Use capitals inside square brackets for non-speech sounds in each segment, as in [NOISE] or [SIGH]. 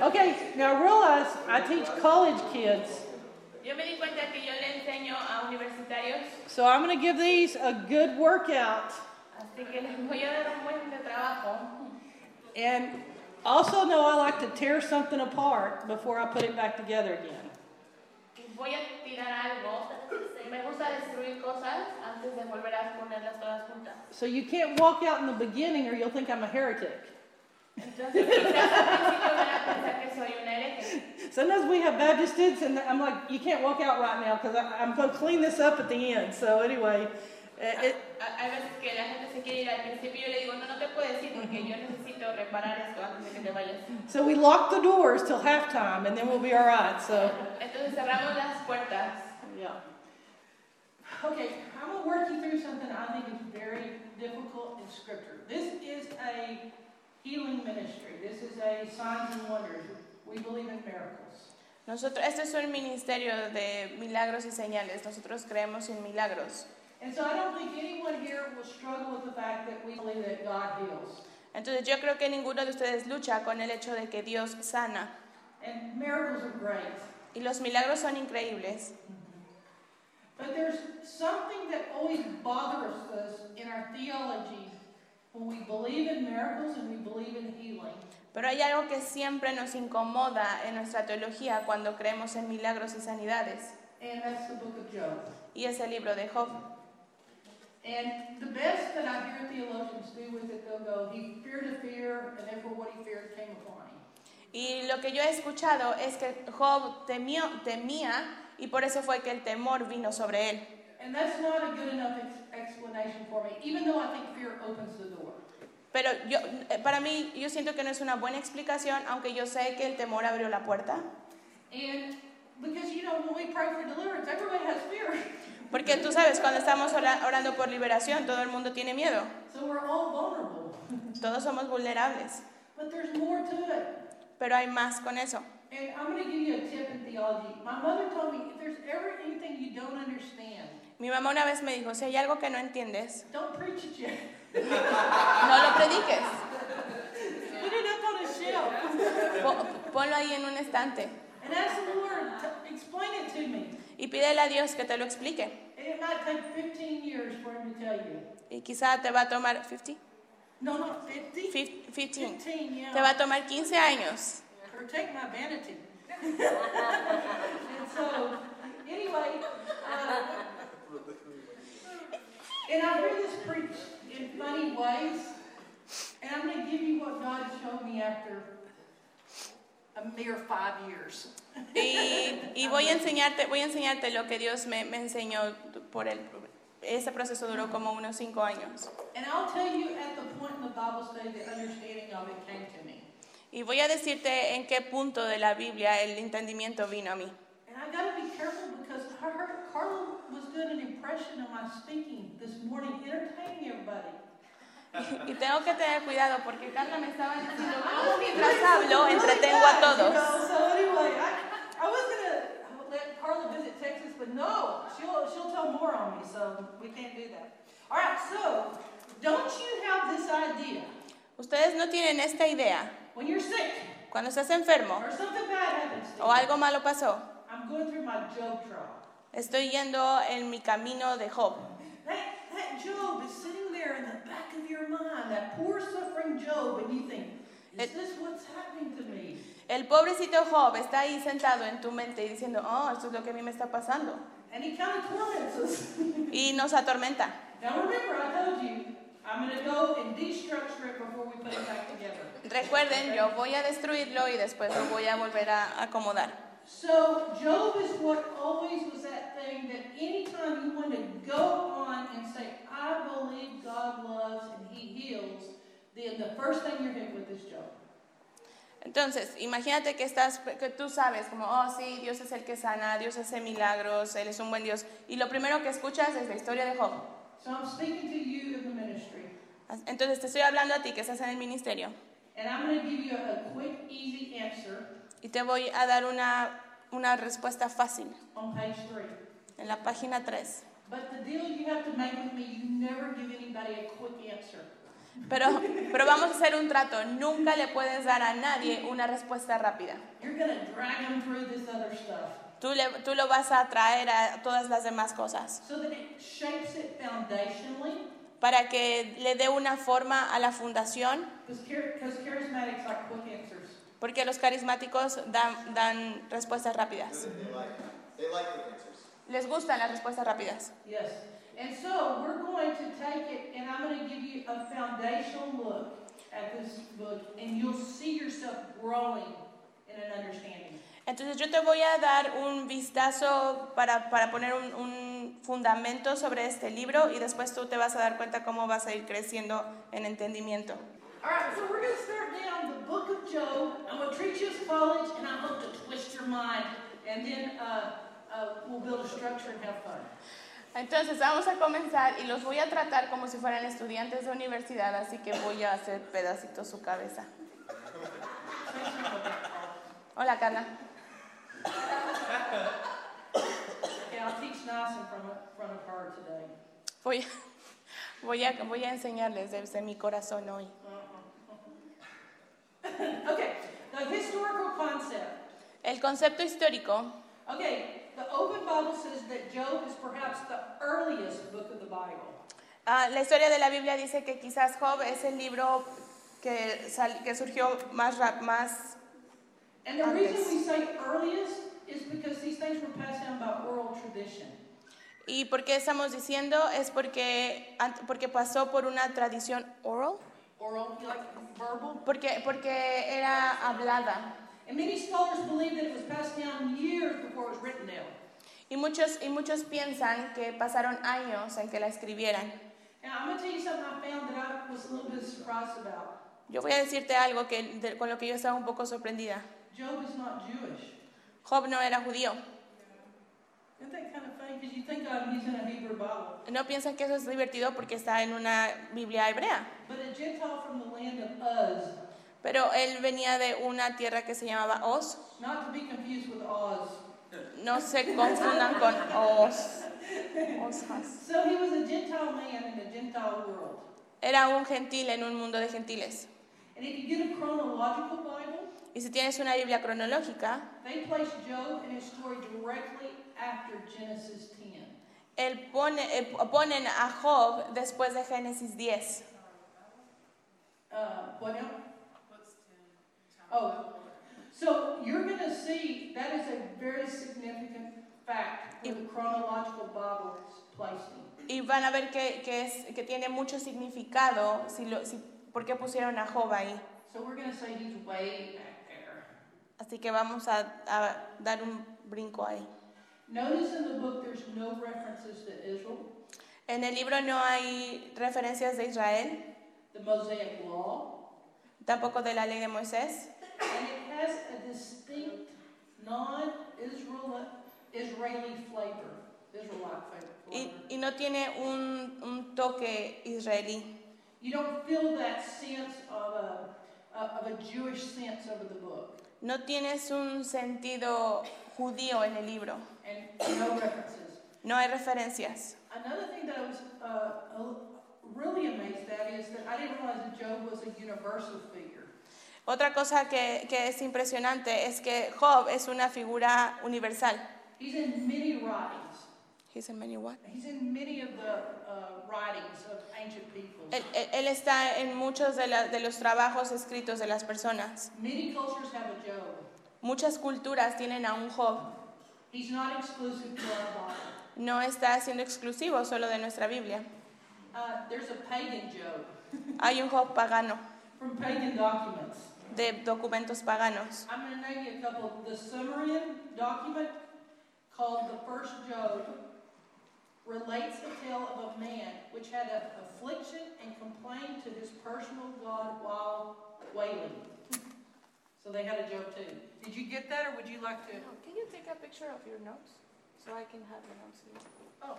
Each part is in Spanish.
Okay, now realize I teach college kids, Yo me di cuenta que yo le enseño a universitarios, so I'm going to give these a good workout. así que les voy a dar un buen de trabajo. And also know I like to tear something apart before I put it back together again. Voy a tirar algo. Me gusta destruir cosas antes de volver a ponerlas todas juntas. So you can't walk out in the beginning or you'll think I'm a heretic. Entonces, quizás al principio van a pensar que soy un hereje. Sometimes we have Baptist students, and I'm like, you can't walk out right now because I'm going to clean this up at the end. So anyway, it, it, Ha- Hay veces que la gente se quiere ir al principio y yo le digo, no, no te puedes ir porque yo necesito reparar esto antes de que te vayas. so we lock the doors till halftime, and then we'll be all right. So Entonces cerramos las puertas. yeah. Okay, I'm going to work you through something I think is very difficult in Scripture. This is a healing ministry. This is a signs and wonders. We believe in miracles. Nosotros, este es un ministerio de milagros y señales. Nosotros creemos en milagros. And so I don't think anyone here will struggle with the fact that we believe that God heals. Entonces yo creo que ninguno de ustedes lucha con el hecho de que Dios sana. And miracles are great. Y los milagros son increíbles. But there's something that always bothers us in our theology Pero hay algo que siempre nos incomoda en nuestra teología cuando creemos en milagros y sanidades. And that's the book of Job. Y es el libro de Job. And the best that I hear theologians do with it, they'll go, he feared a fear, and therefore what he feared came upon him. Y lo que yo he escuchado es que Job temió, temía y por eso fue que el temor vino sobre él. And that's not a good enough ex- explanation for me, even though I think fear opens the door. Pero yo, eh, para mí, yo siento que no es una buena explicación, aunque yo sé que el temor abrió la puerta. And because, you know, when we pray for deliverance, everybody has fear. [LAUGHS] Porque tú sabes, cuando estamos ora- orando por liberación, todo el mundo tiene miedo. So we're all vulnerable. Todos somos vulnerables. But there's more to it. Pero hay más con eso. And I'm going to give you a tip in theology. My mother told me if there's ever anything you don't understand, Mi mamá una vez me dijo, si hay algo que no entiendes, don't preach it yet. [LAUGHS] no lo prediques. Put it up on a shelf Po- Ponlo ahí en un estante and ask the Lord to explain it to me. y pídele a Dios que te lo explique. And it might take 15 years for him to tell you. Y quizá te va a tomar 50, No, no, 50? Fif- 15. 15, yeah. Te va a tomar 15 años. Or take my vanity. [LAUGHS] and so, anyway, uh, and I hear this preached in funny ways, and I'm going to give you what God showed me after a mere five years. Y, y voy a enseñarte, voy a enseñarte lo que Dios me, me enseñó por el ese proceso duró como unos 5 años. And I'll tell you at the point in the Bible study the understanding of it came to me. Y voy a decirte en qué punto de la Biblia el entendimiento vino a mí. And I got to be careful because I heard Carla was doing an impression of my speaking this morning, entertaining everybody. [LAUGHS] Y tengo que tener cuidado porque Carla me estaba diciendo cómo mientras hablo entretengo a todos. know, so anyway, I, I was gonna let Carla visit Texas, but no, she'll she'll tell more on me, so we can't do that. All right, so don't you have this idea Ustedes no tienen esta idea. when you're sick Cuando estás enfermo or something bad happens to o algo malo pasó, I'm going through my Job trial. Estoy yendo en mi camino de Job. That that Job is sitting there in the back of your mind, that poor suffering Job, and you think, is It- this what's happening to me? El pobrecito Job está ahí sentado en tu mente y diciendo, oh, esto es lo que a mí me está pasando. And he kind of torments us. [LAUGHS] Y nos atormenta. now remember, I told you, I'm going to go and destructure it before we put it back together. Recuerden, yo voy a destruirlo y después lo voy a volver a acomodar. So Job is what always was that thing that anytime you want to go on and say, I believe God loves and he heals, then the first thing you're hit with is Job. Entonces, imagínate que estás, que tú sabes como, oh sí, Dios es el que sana, Dios hace milagros, Él es un buen Dios. Y lo primero que escuchas es la historia de Job. So I'm speaking to you in the ministry, Entonces te estoy hablando a ti que estás en el ministerio and I'm going to give you a, a quick, easy answer y te voy a dar una, una respuesta fácil on page three. en la página 3. But the deal you have to make with me, you never give anybody a quick answer. Pero, pero vamos a hacer un trato. Nunca le puedes dar a nadie una respuesta rápida. You're drag them through this other stuff Tú, le- tú lo vas a traer a todas las demás cosas so that it shapes it foundationally. para que le dé una forma a la fundación, Because charismatics like quick answers. Porque los carismáticos dan, dan respuestas rápidas. Les gustan las respuestas rápidas. Yes. And so we're going to take it and I'm going to give you a foundational look at this book and you'll see yourself growing in an understanding. Entonces yo te voy a dar un vistazo para, para poner un, un fundamento sobre este libro y después tú te vas a dar cuenta cómo vas a ir creciendo en entendimiento. All right, so we're going to start down the book of Job. I'm going to treat you as college and I hope to twist your mind and then uh, uh, we'll build a structure and have fun. Entonces vamos a comenzar y los voy a tratar como si fueran estudiantes de universidad, así que voy a hacer pedacitos su cabeza. Hola Carla. Okay, I'll teach nice in front of, front of her today. Voy, voy, a, voy a enseñarles desde mi corazón hoy. [LAUGHS] Okay, the historical concept. El concepto histórico, Okay, the Open Bible says that Job is perhaps the earliest book of the Bible. ah, la historia de la Biblia dice que quizás Job es el libro que, sal- que surgió más, rap- más And the Antes. reason we say earliest is because these things were passed down by oral tradition. ¿Y por qué estamos diciendo? Es porque, porque pasó por una tradición oral, Oral, you like verbal? porque, porque era hablada. And many scholars believe that it was passed down years before it was written down. Y muchos, y muchos piensan que pasaron años en que la escribieran. Now, I'm going to tell you something I found that I was a little bit surprised about. Yo voy a decirte algo que, de- con lo que yo estaba un poco sorprendida. Job is not Jewish. Job no era judío. No piensan que eso es divertido porque está en una Biblia hebrea. But a Gentile from the land of Uz, Pero él venía de una tierra que se llamaba Oz. not to be confused with Oz. No se confundan con Oz. Ozas. So he was a Gentile man in a Gentile world. Era un gentil en un mundo de gentiles. And if you get a chronological Bible, Y si tienes una Biblia cronológica, they place Job and his story directly after Genesis 10. él pone, eh, ponen a Job después de Génesis 10. Uh, now? Oh, so you're going to see that is a very significant fact where the chronological Bible is placed in. Y van a ver que, que, es, que tiene mucho significado si lo, si, por qué pusieron a Job ahí. So we're going to say he's way back. Así que vamos a, a dar un brinco ahí. Notice in the book there's no references to Israel, En el libro no hay referencias de Israel, the Mosaic Law, tampoco de la ley de Moisés, and it has a distinct non-Israel Israeli flavor, Israelite y, no tiene un, un toque israelí. You don't feel that sense of a, of a Jewish sense over the book, No tienes un sentido judío en el libro. and no references. No hay referencias. Another thing that I was uh, a- really amazed at is that I didn't realize that Job was a universal figure. Otra cosa que, que es impresionante es que Job es una figura universal. He's in many writings. He's in many what? He's in many of the uh, Él, él- está en muchos de, la- de los trabajos escritos de las personas. Muchas culturas tienen a un Job. No está siendo exclusivo solo de nuestra Biblia. Uh, there's a pagan Job [LAUGHS] Hay un Job pagano, from pagan documents. de documentos paganos. I'm going to name you a couple. The Sumerian document called the First Job relates the tale of a man which had an affliction and complained to his personal God while wailing. So they had a Job too. Did you get that, or would you like to? Can you take a picture of your notes? So I can have the notes here. Oh,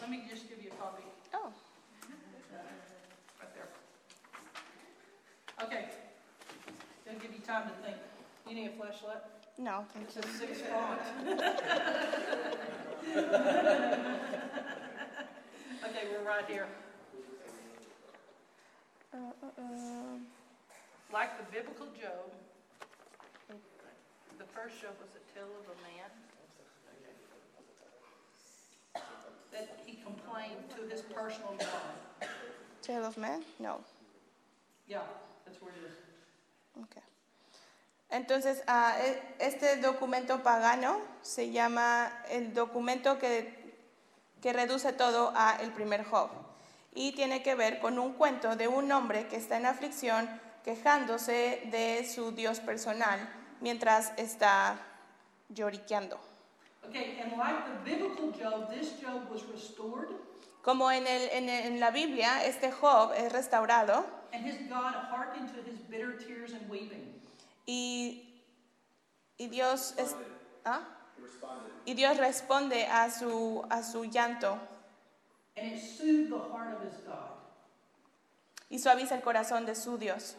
let me just give you a copy. Oh, uh, Right there. Okay. Gonna give you time to think. You need a flashlight? No, thank It's you. a six font. Okay, we're right here. Uh, uh, uh, Like the biblical Job, the first Job was a tale of a man that he complained to his personal God. Tale of Man? No. Yeah, that's where it is. Okay. Entonces, ah, e- este documento pagano se llama el documento que, que reduce todo a el primer Job. Y tiene que ver con un cuento de un hombre que está en aflicción quejándose de su Dios personal mientras está lloriqueando. Okay, and like the biblical Job, this Job was restored, Como en, el- en el- en la Biblia, este Job es restaurado and his God hearkened to his bitter tears and weeping. Y, y Dios es- ¿ah? Y Dios responde a su, a su llanto And it soothed the heart of his God. y suaviza el corazón de su Dios.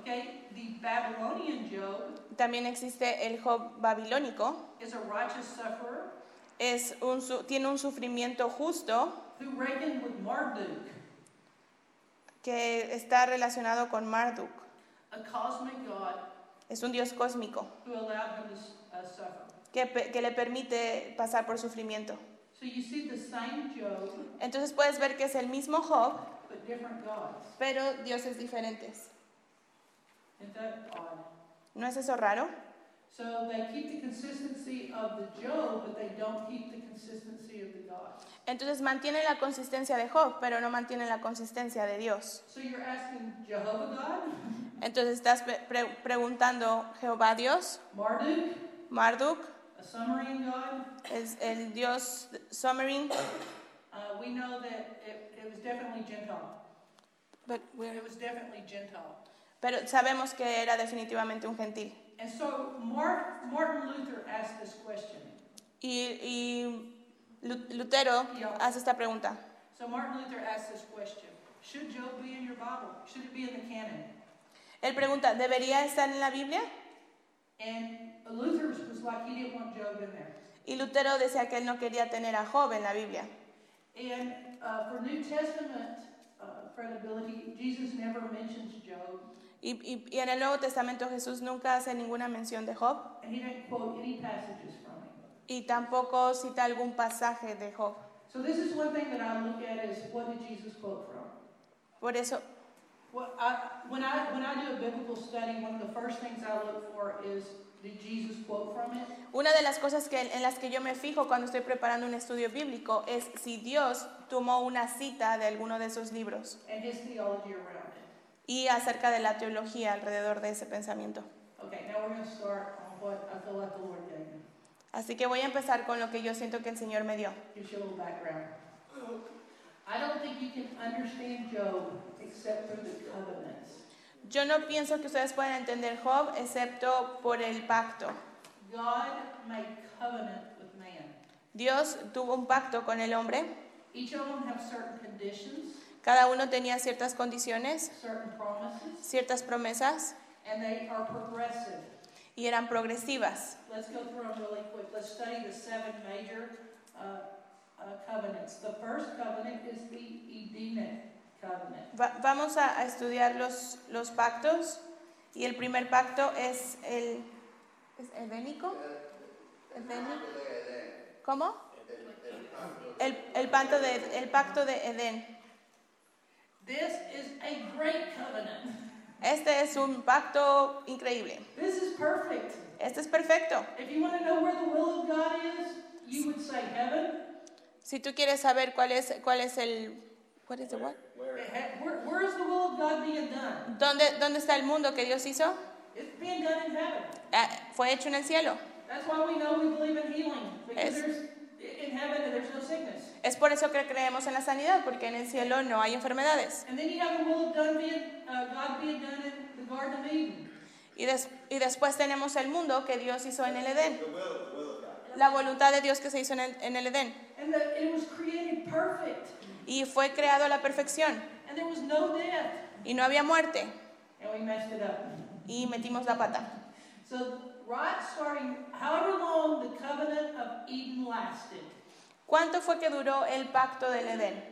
Okay, the Babylonian Job También existe el Job babilónico, is a righteous sufferer es un, su- tiene un sufrimiento justo who reckoned with Marduk, que está relacionado con Marduk. a cosmic God Es un Dios cósmico who allowed him to s- uh, suffer. que, pe- que le permite pasar por sufrimiento. So you see the same Job, Entonces puedes ver que es el mismo Job, but different gods. pero dioses diferentes. Isn't that odd? ¿No es eso raro? So they keep the consistency of the Job, but they don't keep the consistency of the God. Entonces mantienen la consistencia de Job, pero no mantienen la consistencia de Dios. So you're asking Jehovah God, [LAUGHS] Entonces estás pre- pre- preguntando, Jehová Dios, Marduk, Marduk, a Sumerian God. es el Dios Sumerian, [COUGHS] Uh, we know that it, it was definitely Gentile. but It was definitely Gentile. pero sabemos que era definitivamente un gentil. And so Mar- Martin Luther asked this question. Y, y Lu- Lutero hace esta pregunta. So Martin Luther asked this question. Should Job be in your Bible? Should it be in the canon? Él pregunta, ¿debería estar en la Biblia? And Luther was like, he didn't want Job in there. Y Lutero decía que él no quería tener a Job en la Biblia. And uh, for New Testament uh, credibility, Jesus never mentions Job, Y, y- y en el Nuevo Testamento Jesús nunca hace ninguna mención de Job y tampoco cita algún pasaje de Job. So this is one thing that I look at is what did Jesus quote from? Por eso, Well, I, when I when I do a biblical study, one of the first things I look for is did Jesus quote from it? una de las cosas que, en las que yo me fijo cuando estoy preparando un estudio bíblico es si Dios tomó una cita de alguno de esos libros and his theology around it. Y acerca de la teología alrededor de ese pensamiento. Okay, now we're going to start on what I feel like the Lord gave me. Así que voy a empezar con lo que yo siento que el Señor me dio. Gives you a little background. I don't think you can understand Job except through the covenants. Yo no pienso que ustedes puedan entender Job excepto por el pacto. God made covenant with man. Dios tuvo un pacto con el hombre, Each of them have certain conditions, cada uno tenía ciertas condiciones, certain promises, ciertas promesas and they are progressive. y eran progresivas. Let's go through them really quick. Let's study the seven major uh, uh, covenants. The first covenant is the Edenic covenant. Va- vamos a, estudiar los, los pactos y el primer pacto es el... ¿Es edénico? ¿Edénico? ¿Cómo? El, el, pacto de, el pacto de Edén. This is a great covenant. Este es un pacto increíble. This is perfect. Este es perfecto. If you want to know where the will of God is, you would say heaven. Si tú quieres saber cuál es, cuál es el... What is the what? He- Where, where is the will of God being done? ¿Dónde, ¿Dónde está el mundo que Dios hizo? It's being done in heaven. Ah, fue hecho en el cielo. That's why we know we believe in healing because Es- there's in heaven there's no sickness. Es por eso que creemos en la sanidad, porque en el cielo no hay enfermedades. And then you have the will of done being, uh, God being done in the Garden of Eden. Y, des- y después tenemos el mundo que Dios hizo en el Edén. The will, the will of God. La voluntad de Dios que se hizo en el, en el Edén. And the, it was created perfect. Y fue creado a la perfección. And there was no death. Y no había muerte. And we messed it up. Y metimos la pata. So, right starting, however long the covenant of Eden lasted, ¿Cuánto fue que duró el pacto del Edén?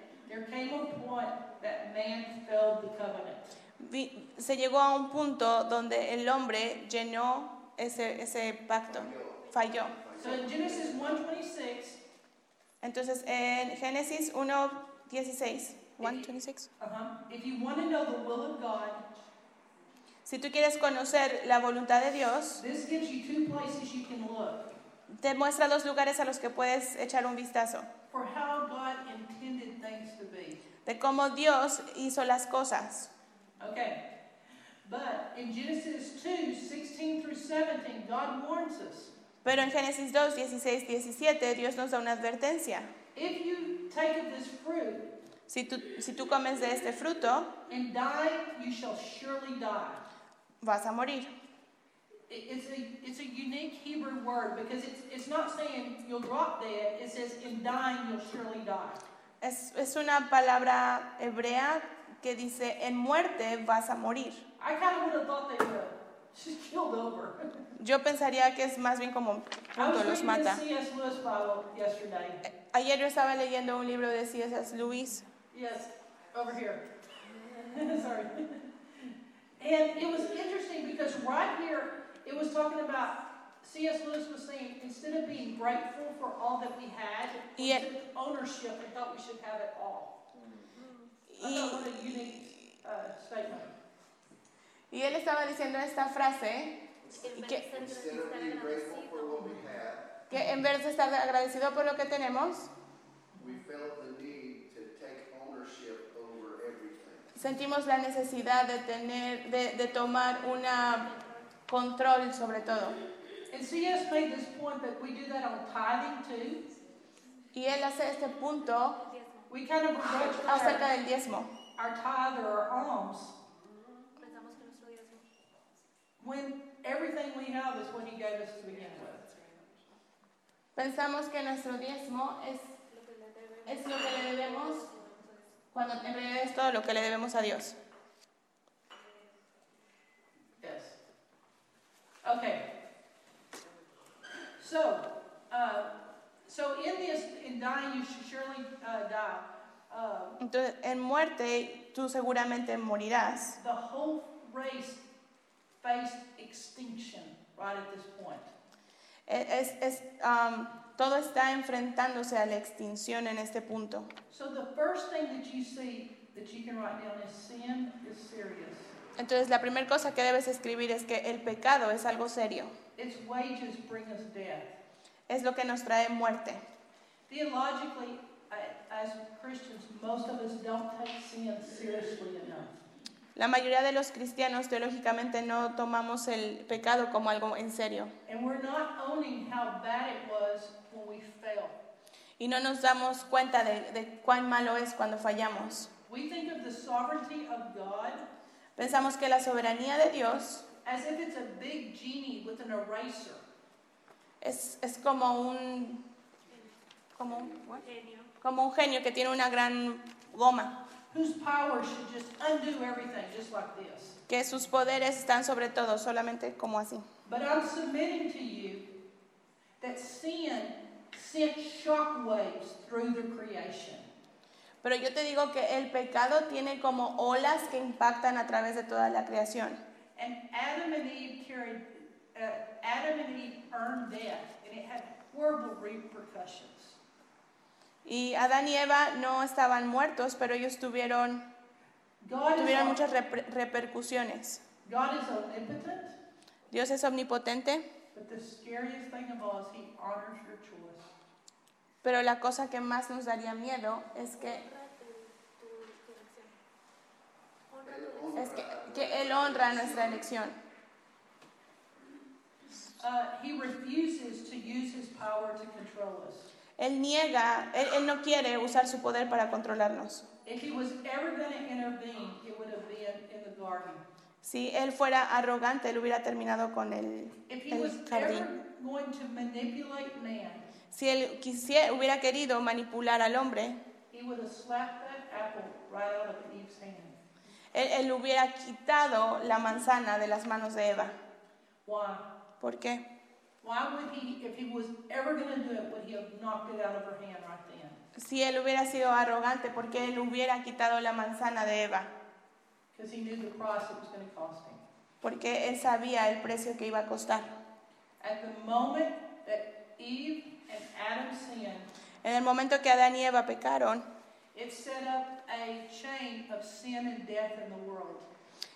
se llegó a un punto donde el hombre llenó ese, ese pacto, falló. So in Genesis 1:26, Entonces en Génesis 1.16, 1.26, uh-huh, si tú quieres conocer la voluntad de Dios, te muestra dos lugares a los que puedes echar un vistazo, for how God intended things to be. de cómo Dios hizo las cosas. Okay. But in Genesis 2, 16 through 17, God warns us. Pero en Génesis 2, 16, 17, Dios nos da una advertencia. If you take of this fruit Si tú, si tú comes de este fruto, and die, you shall surely die. vas a morir. It- It's a, it's a unique Hebrew word because it's, it's not saying you'll drop dead, it says in dying you'll surely die. Es, es una palabra hebrea que dice, en muerte vas a morir. I kind of would have thought they would have just killed over. Yo pensaría que es más bien como punto, los mata. Yesterday. Ayer yo estaba leyendo un libro de C.S. Lewis Yes, over here. [LAUGHS] Sorry. And it was interesting because right here, it was talking about, C.S. Lewis was saying, instead of being grateful for all that we had, we Yeah. took ownership and thought we should have it all. I y, thought what a unique uh, statement. y él estaba diciendo esta frase, que en vez de estar agradecido por lo que tenemos, we felt the need to take ownership over everything. sentimos la necesidad de tener, de, de tomar una control sobre todo. And made this point that we do that on tithing too. Y él hace este punto. We kind of acerca del diezmo. our tithe or our alms Pensamos que nuestro diezmo when everything we have is what He gave us to begin with. Pensamos que nuestro diezmo es, es lo que le debemos, cuando en realidad es todo lo que le debemos a Dios. Okay. So, uh, so in this, in dying, you should surely uh, die. Uh, Entonces, en muerte tú seguramente morirás. the whole race faced extinction right at this point. Es, es, um, todo está enfrentándose a la extinción en este punto. So the first thing that you see that you can write down is sin is serious. Entonces, la primera cosa que debes escribir es que el pecado es algo serio. Its wages bring us death. Es lo que nos trae muerte. Theologically, as Christians, most of us don't take sin seriously enough. La mayoría de los cristianos teológicamente no tomamos el pecado como algo en serio And we're not owning how bad it was when we fail. y no nos damos cuenta de, de cuán malo es cuando fallamos. We think of the sovereignty of God Pensamos que la soberanía de Dios as if it's a big genie with an eraser. es, es como un como, un- what? Como un genio que tiene una gran goma, whose power should just undo everything just like this. que sus poderes están sobre todo, solamente como así. But I'm submitting to you that sin sent shockwaves through the creation. Pero yo te digo que el pecado tiene como olas que impactan a través de toda la creación. And Adam and Eve carried, uh, Adam and Eve earned death, and it had horrible repercussions. Y Adán y Eva no estaban muertos, pero ellos tuvieron, God tuvieron muchas repercusiones. God is omnipotent, Dios es omnipotente, but the scariest thing of all is He honors your choice. pero la cosa que más nos daría miedo es que, Honra tu, tu, tu elección. Honra Él tu honra es que, que Él honra nuestra elección. Uh, he refuses to use His power to control us. Él niega, él, él no quiere usar su poder para controlarnos. Si Él fuera arrogante, Él hubiera terminado con el, el jardín. man, Si Él quisiera, hubiera querido manipular al hombre, He would have slapped that apple right out of Eve's hand. Él, él hubiera quitado la manzana de las manos de Eva. Why? ¿Por qué? Why would he, if he was ever going to do it, would he have knocked it out of her hand right then? Si él hubiera sido arrogante, ¿por qué él hubiera quitado la manzana de Eva? Because he knew the price it was going to cost him. Porque él sabía el precio que iba a costar. At the moment that Eve and Adam sinned, En el momento que Adán y Eva pecaron, it set up a chain of sin and death in the world.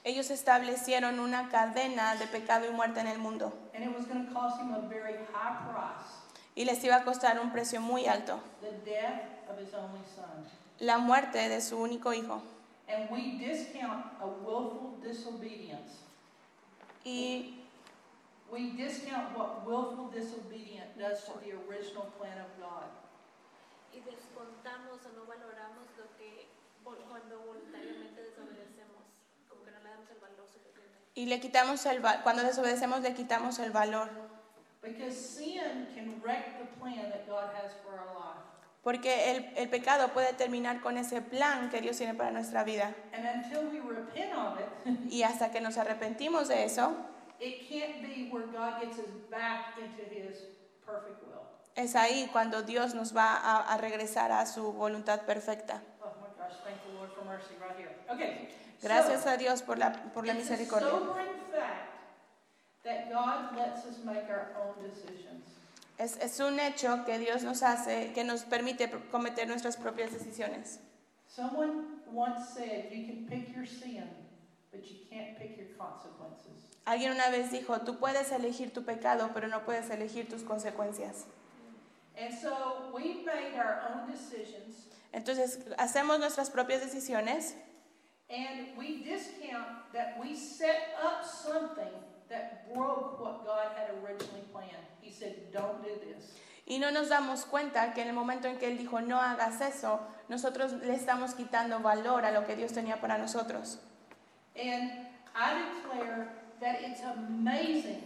ellos establecieron una cadena de pecado y muerte en el mundo. And it was going to cost him a very high price Y les iba a costar un precio muy alto, the death of his only son. la muerte de su único hijo. And we discount a willful disobedience. Y We discount what willful disobedience does to the original plan of God. Y descontamos o no valoramos lo que cuando voluntariamente desobedecemos, como que no le damos el valor suficiente. Y le quitamos el cuando desobedecemos le quitamos el valor, Because sin can wreck the plan that God has for our life. porque el, el pecado puede terminar con ese plan que Dios tiene para nuestra vida. And until we repent of it, Y hasta que nos arrepentimos de eso, it can't be where God gets us back into his perfect will. Es ahí cuando Dios nos va a, a regresar a su voluntad perfecta. Gracias a Dios por la, por la misericordia. Es, es un hecho que Dios nos hace, que nos permite cometer nuestras propias decisiones. Alguien una vez dijo, tú puedes elegir tu pecado, pero no puedes elegir tus consecuencias. Entonces, hacemos nuestras propias decisiones and we discount that we set up something that broke what God had originally planned. He said, don't do this. y no nos damos cuenta que en el momento en que Él dijo, no hagas eso, nosotros le estamos quitando valor a lo que Dios tenía para nosotros. And I declare that it's amazing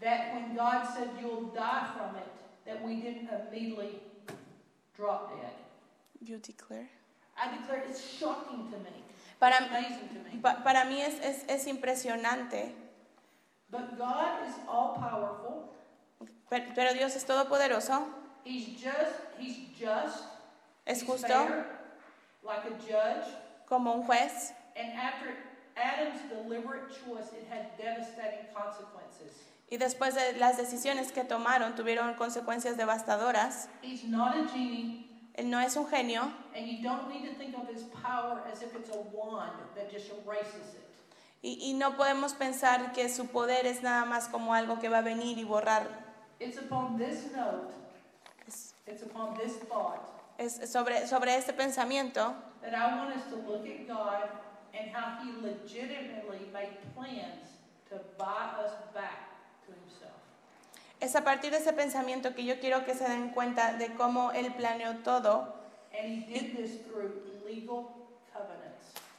that when God said you'll die from it, that we didn't immediately drop dead. You declare. I declare it's shocking to me. Para, It's amazing to me. pa- para mí es, es, es impresionante, But God is all powerful. pero, pero Dios es todopoderoso, He's just, he's just. es he's justo fair, like a judge. como un juez. And after Adam's deliberate choice, it had devastating consequences. Y después de las decisiones que tomaron tuvieron consecuencias devastadoras. He's not a genie, Él no es un genio and you don't need to think of his power as if it's a wand that just erases it. y, y no podemos pensar que su poder es nada más como algo que va a venir y borrar. It's upon this note, Es, it's upon this thought, es sobre, sobre este pensamiento that I want us to look at God and how he legitimately made plans to buy us back. Es a partir de ese pensamiento que yo quiero que se den cuenta de cómo Él planeó todo,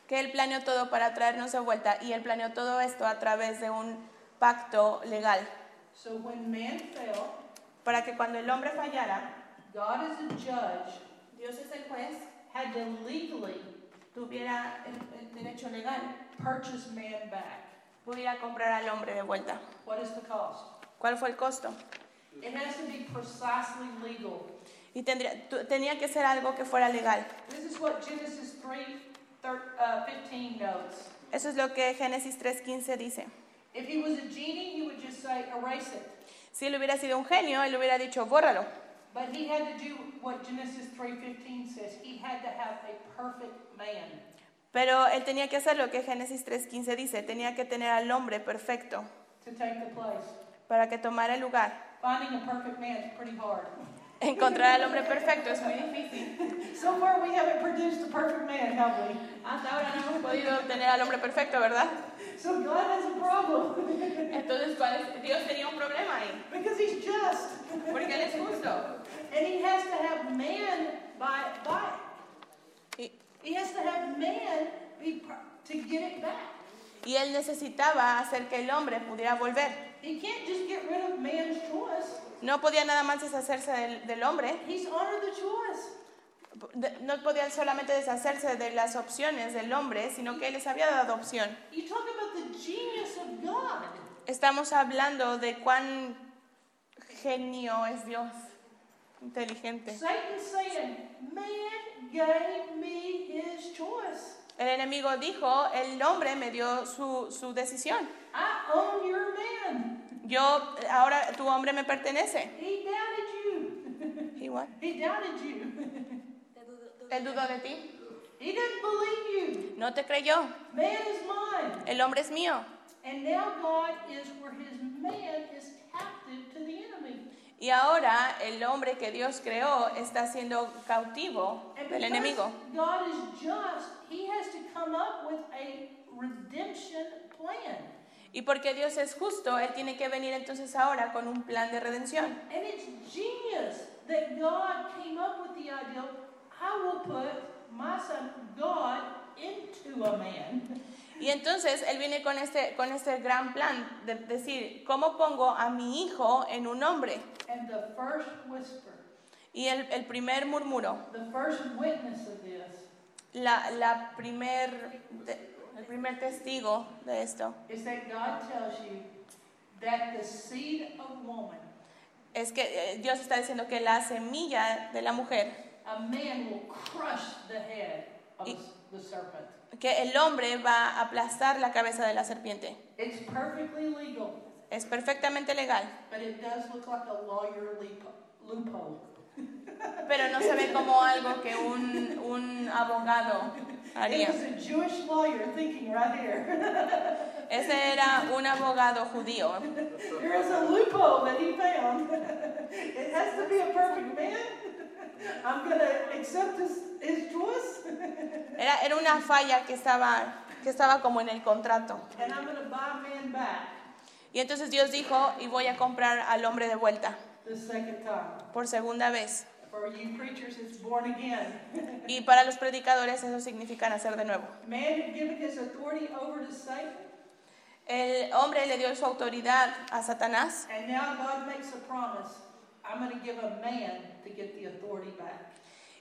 que Él planeó todo para traernos de vuelta y Él planeó todo esto a través de un pacto legal, So when man fell, para que cuando el hombre fallara, God as a judge Dios es el juez, had to legally tuviera el, el derecho legal, purchase man back. pudiera comprar al hombre de vuelta. What is the cost? ¿Cuál fue el costo? It has to be precisely legal. Y tendría, tenía que ser algo que fuera legal. This is what Genesis 3 thir- uh, 15 notes. Eso es lo que Génesis 3.15 dice. If he was a genie, he would just say, erase it. Si él hubiera sido un genio, él hubiera dicho, bórralo. But he had to do what Genesis 3:15 says. He had to have a perfect man. Pero él tenía que hacer lo que Génesis 3.15 dice, tenía que tener al hombre perfecto to take the place. Para que tomara el lugar. Finding a perfect man is pretty hard. Encontrar al hombre perfecto es muy difícil. So far, we haven't produced a perfect man, have we? Hasta ahora no hemos podido tener al hombre perfecto, ¿verdad? So God has a problem Entonces. Dios tenía un problema ahí, because He's just, porque Él es justo. and He has to have man by by. Y, He has to have man be per- to get it back. y Él necesitaba hacer que el hombre pudiera volver. He can't just get rid of man's choice. No podía nada más deshacerse del, del hombre, He's honored the choice. de- no podía solamente deshacerse de las opciones del hombre, sino que Él les había dado opción. You talk about the genius of God. Estamos hablando de cuán Genio es Dios, inteligente. Satan's saying, man gave me his choice. El enemigo dijo, el hombre me dio su, su decisión. I own your man. Yo, ahora tu hombre me pertenece. He doubted you. [LAUGHS] Igual. He doubted you. Él dudó de ti. He didn't believe you. No te creyó. Man is mine. El hombre es mío. And now God is where his man is captive to the enemy. Y ahora el hombre que Dios creó está siendo cautivo And del enemigo. God is just, he has to come up with a redemption plan. Y porque Dios es justo, Él tiene que venir entonces ahora con un plan de redención. And it's genius that God came up with the idea I will put my son, God, into a man. Y entonces Él viene con este, con este gran plan de decir, ¿cómo pongo a mi hijo en un hombre? And the first whisper, Y el, el primer murmuro, the first witness of this la, la primer, el primer testigo de esto, es que eh, Dios está diciendo que la semilla de la mujer, a man will crush the head of Y- the serpent. Que el hombre va a aplastar la cabeza de la serpiente. It's perfectly legal, Es perfectamente legal, but it does look like a lawyer leap- loophole. pero no se ve como algo que un, un abogado It haría. was a Jewish lawyer thinking right here. Ese era un abogado judío. There is a loophole that he found. It has to be a perfect man. I'm to accept his, his choice, [LAUGHS] Era, era una falla que estaba, que estaba como en el contrato. and I'm to buy man back Y entonces Dios dijo, y voy a comprar al hombre de vuelta, the second time. por segunda vez. For you preachers, it's born again. [LAUGHS] Y para los predicadores eso significa nacer de nuevo. Man had given his authority over to Satan, El hombre le dio su autoridad a Satanás and now God makes a promise. I'm going to give a man to get the authority back.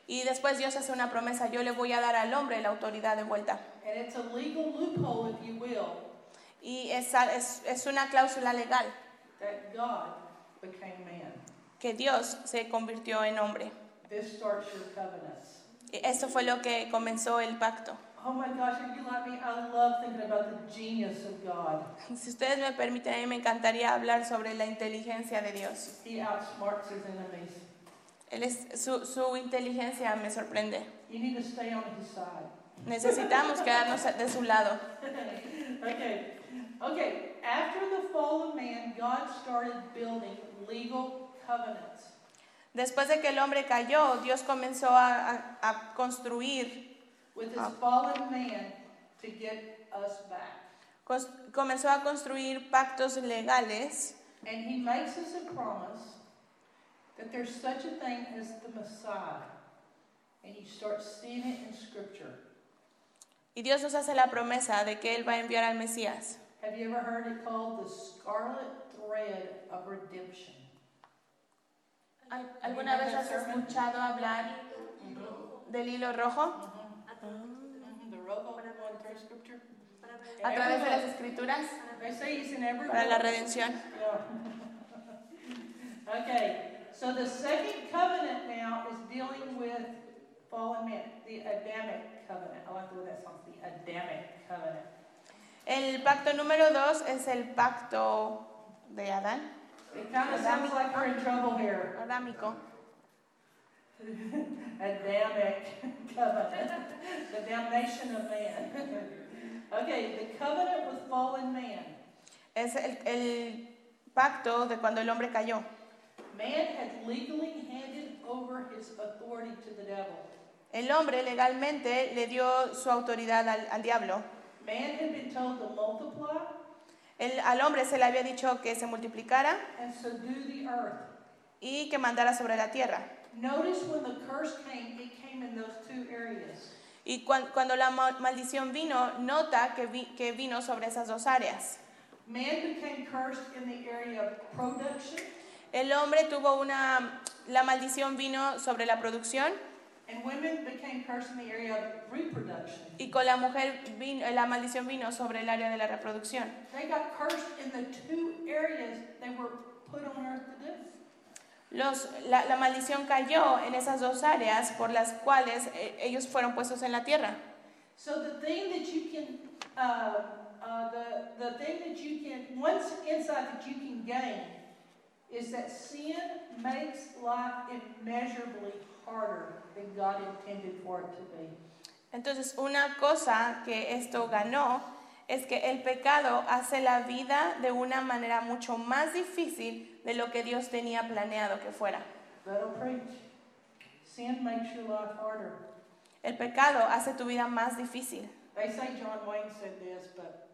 y después Dios hace una promesa, yo le voy a dar al hombre la autoridad de vuelta. And it's a legal loophole, if you will, Y es, es, es una cláusula legal that God became man. que Dios se convirtió en hombre. This starts your covenants. Y eso fue lo que comenzó el pacto. Oh my gosh, if you like me, I love thinking about the genius of God. [LAUGHS] Si ustedes me permiten, a mí me encantaría hablar sobre la inteligencia de Dios. He outsmarts his enemies. Él es, su, su inteligencia me sorprende. You need to stay on his side. Necesitamos [LAUGHS] quedarnos de su lado. Okay, okay. After the fall of man, God started building legal covenants. Después de que el hombre cayó, Dios comenzó a, a- a construir, with his fallen man to get us back. cos- comenzó a construir pactos legales And he makes us a promise that there's such a thing as the Messiah. And you start seeing it in Scripture. y Dios nos hace la promesa de que Él va a enviar al Mesías. Have you ever heard it called the scarlet thread of redemption? ¿Al- ¿Alguna vez has escuchado hablar del hilo rojo Mhm, The through Scripture? Ver- a través de las escrituras para la redención? Yeah. [LAUGHS] okay, so the second covenant now is dealing with fallen man, the Adamic covenant. I like the way that sounds, the Adamic covenant. El pacto número dos es el pacto de Adán, It kind of sounds like we're in trouble here. adámico. Adamic covenant, [LAUGHS] the damnation of man. [LAUGHS] okay, the covenant with fallen man. Es el, el pacto de cuando el hombre cayó. Man had legally handed over his authority to the devil. El hombre legalmente le dio su autoridad al, al diablo. Man had been told to multiply El- al hombre se le había dicho que se multiplicara and subdue the earth. y que mandara sobre la tierra. Notice when the curse came, it came in those two areas. Y cuan- cuando la ma- maldición vino, nota que, vi- que vino sobre esas dos áreas. Man became cursed in the area of production, El hombre tuvo una, la maldición vino sobre la producción and women became cursed in the area of reproduction. y con la mujer vino, la maldición vino sobre el área de la reproducción. They got cursed in the two areas they were put on earth to do. Los, la, la maldición cayó en esas dos áreas por las cuales eh, ellos fueron puestos en la tierra. So the thing that you can, uh, uh, the, the thing that you can, once insight that you can gain is that sin makes life immeasurably harder than God intended for it to be. Entonces, una cosa que esto ganó es que el pecado hace la vida de una manera mucho más difícil de lo que Dios tenía planeado que fuera. That'll preach. Sin makes your life harder. El pecado hace tu vida más difícil. They say John Wayne said this, but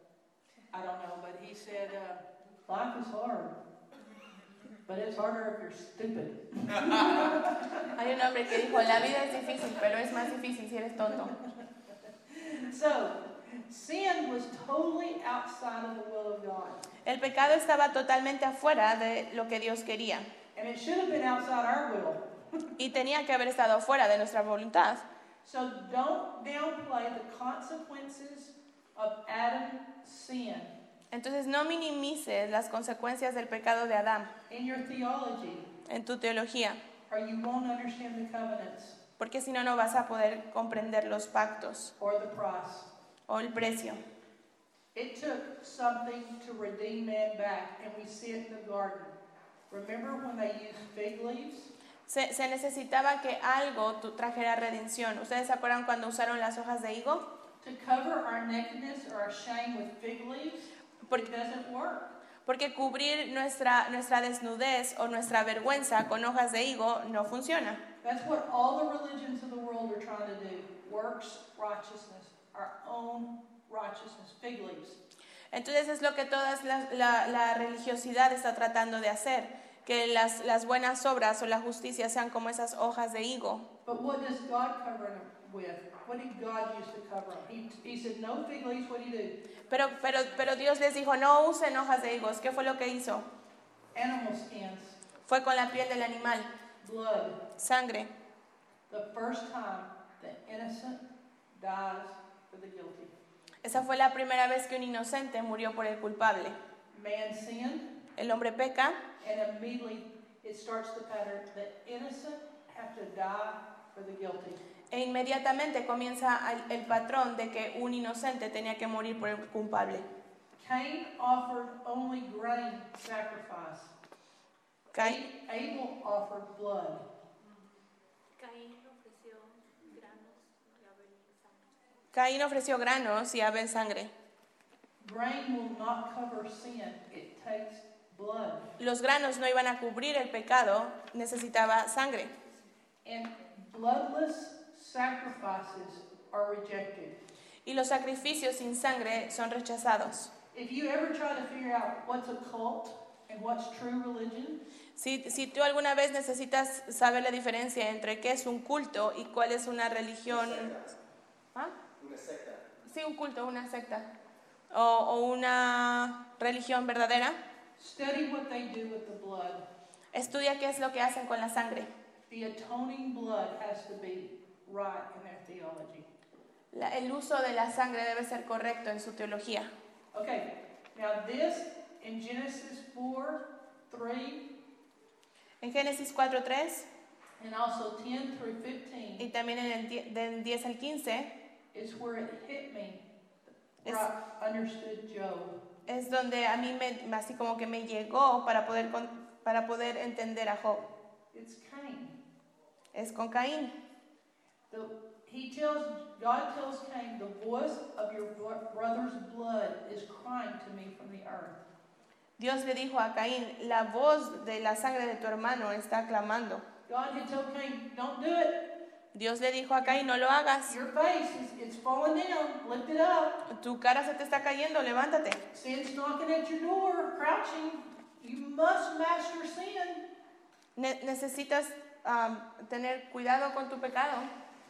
I don't know, but he said, uh, life is hard. But it's harder if you're stupid. [LAUGHS] Hay un hombre que dijo, la vida es difícil, pero es más difícil si eres tonto. [LAUGHS] So, sin was totally outside of the will of God. El pecado estaba totalmente afuera de lo que Dios quería And it should have been outside our will. [LAUGHS] y tenía que haber estado fuera de nuestra voluntad. So don't downplay the consequences of Adam's sin Entonces no minimices las consecuencias del pecado de Adán in your theology, en tu teología, or you won't understand the covenants porque si no, no vas a poder comprender los pactos or the price. o el precio. It took something to redeem man back, and we see it in the garden. Remember when they used fig leaves? Se, se necesitaba que algo tu- trajera redención. ¿Ustedes se acuerdan cuando usaron las hojas de higo? To cover our nakedness or our shame with fig leaves? Porque- It doesn't work. Porque cubrir nuestra, nuestra desnudez o nuestra vergüenza con hojas de higo no funciona. That's what all the religions of the world are trying to do. Works righteousness, our own righteousness, fig leaves. Entonces es lo que toda la, la- la religiosidad está tratando de hacer, que las, las buenas obras o la justicia sean como esas hojas de higo. Pero, pero, pero Dios les dijo, no usen hojas de higos. ¿Qué fue lo que hizo? Animal skins, Fue con la piel del animal, blood. sangre. The first time the innocent dies for the guilty. Esa fue la primera vez que un inocente murió por el culpable. Man sinned, El hombre peca and immediately it starts the pattern. The innocent have to die for the guilty. e inmediatamente comienza el, el patrón de que un inocente tenía que morir por el culpable. Cain offered only grain sacrifice. Caín, Abel offered blood. Caín ofreció granos y Abel sangre. Caín ofreció granos y Abel sangre. Grain will not cover sin. It takes blood. Los granos no iban a cubrir el pecado, necesitaba sangre. And bloodless sacrifices are rejected. Y los sacrificios sin sangre son rechazados. If you ever try to figure out what's a cult and what's true religion, Si, si tú alguna vez necesitas saber la diferencia entre qué es un culto y cuál es una religión... ¿Ah? Una secta. Sí, un culto, una secta. O, o una religión verdadera. study what they do with the blood. Estudia qué es lo que hacen con la sangre. The atoning blood has to be right in their theology. La- el uso de la sangre debe ser correcto en su teología. Okay, now this in Genesis 4 3 En Génesis 4.3 and also 10 through 15 y también en el die- del 10 al 15 is where it hit me. Es- I understood Job. es donde a mí me, así como que me llegó para poder, para poder entender a Job. It's Cain. Es con Caín. The, he tells, God tells Cain, the voice of your bro- brother's blood is crying to me from the earth. Dios le dijo a Caín, la voz de la sangre de tu hermano está clamando. God had told Cain, don't do it. Dios le dijo a Caín, no lo hagas. Your face is it's falling down. Lift it up. Tu cara se te está cayendo, levántate. Sin's knocking at your door, crouching. You must master sin. Ne- necesitas am, tener cuidado con tu pecado.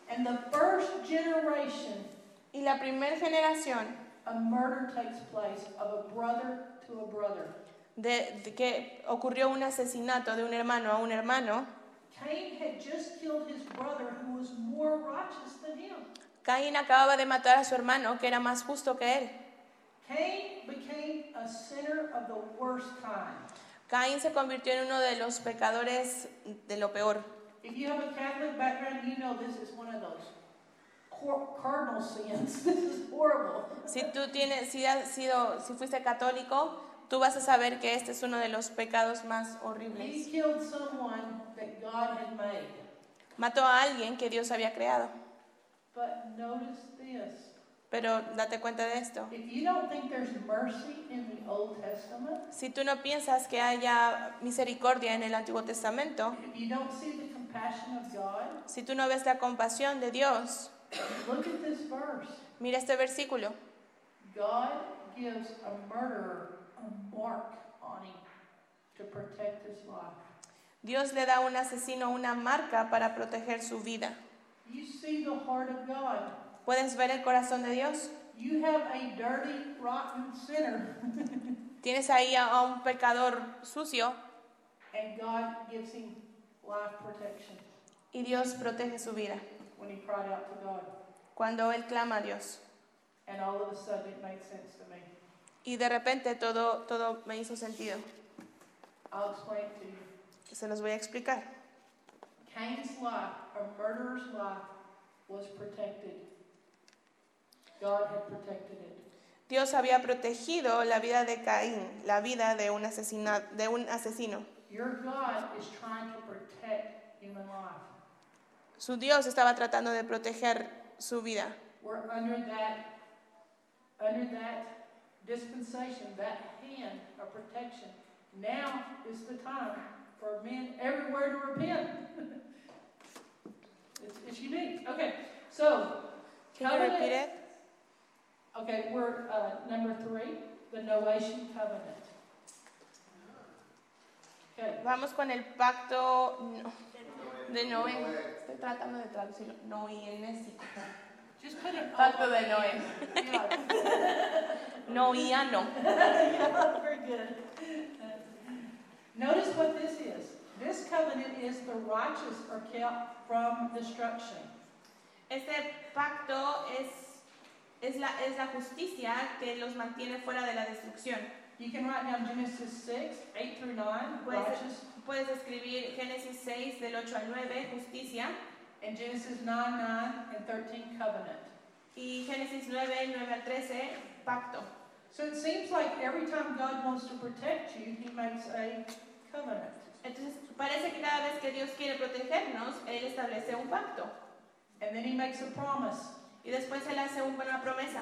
And the first generation, Y la primera generación a murder takes place of a brother to a brother. de, de que ocurrió un asesinato de un hermano a un hermano, Cain had just killed his brother who was more righteous than him. Caín acababa de matar a su hermano que era más justo que él. Cain became a sinner of the worst kind. Caín se convirtió en uno de los pecadores de lo peor. If you have a Catholic background, you know this is one of those cor- cardinal sins. [LAUGHS] This is horrible. Si tú tienes, si has sido, si fuiste católico, tú vas a saber que este es uno de los pecados más He horribles. killed someone that God had made. Mató a alguien que Dios había creado. But notice this. Pero date cuenta de esto. If you don't think there's mercy in the Old Testament, Si tú no piensas que haya misericordia en el Antiguo Testamento, if you don't see the compassion of God, si tú no ves la compasión de Dios, look at this verse. mira este versículo. God gives a murderer Dios le da a un asesino una marca para proteger su vida. You see the heart of God. ¿Puedes ver el corazón de Dios? You have a dirty, rotten sinner, [LAUGHS] Tienes ahí a, a un pecador sucio and God gives him life protection y Dios protege su vida when he cried out to God. cuando él clama a Dios. And all of a sudden it made sense to me. Y de repente todo, todo me hizo sentido. I'll explain to you. Se los voy a explicar. Cain's life, a murderer's life, was protected. God had protected it. Dios había protegido la vida de Caín, la vida de un, asesina- de un asesino. Your God is trying to protect human life. Su Dios estaba tratando de proteger su vida. We're under that, under that dispensation, that hand of protection. Now is the time for men everywhere to repent. [LAUGHS] it's, it's unique. Okay, so Can you repeat it? Okay, we're uh, number three, the Noation covenant. Okay, Vamos con el pacto de Noé. Estoy tratando de traducirlo. Noénésico. Just put it. Pacto de Noé. Yeah. Noíano. Yeah, very good. Notice what this is. This covenant is the righteous are kept from destruction. Este pacto es, es, la, es la justicia que los mantiene fuera de la destrucción. You can write down Genesis 6, 8 through 9, Puedes, righteous, puedes escribir Génesis 6 del 8 al 9, justicia, and Genesis 9, 9, and 13, covenant. y Génesis 9, 9 al 13, pacto. So it seems like every time God wants to protect you, He makes a covenant. Entonces, parece que cada vez que Dios quiere protegernos, Él establece un pacto. And then He makes a promise. Y después Él hace una promesa.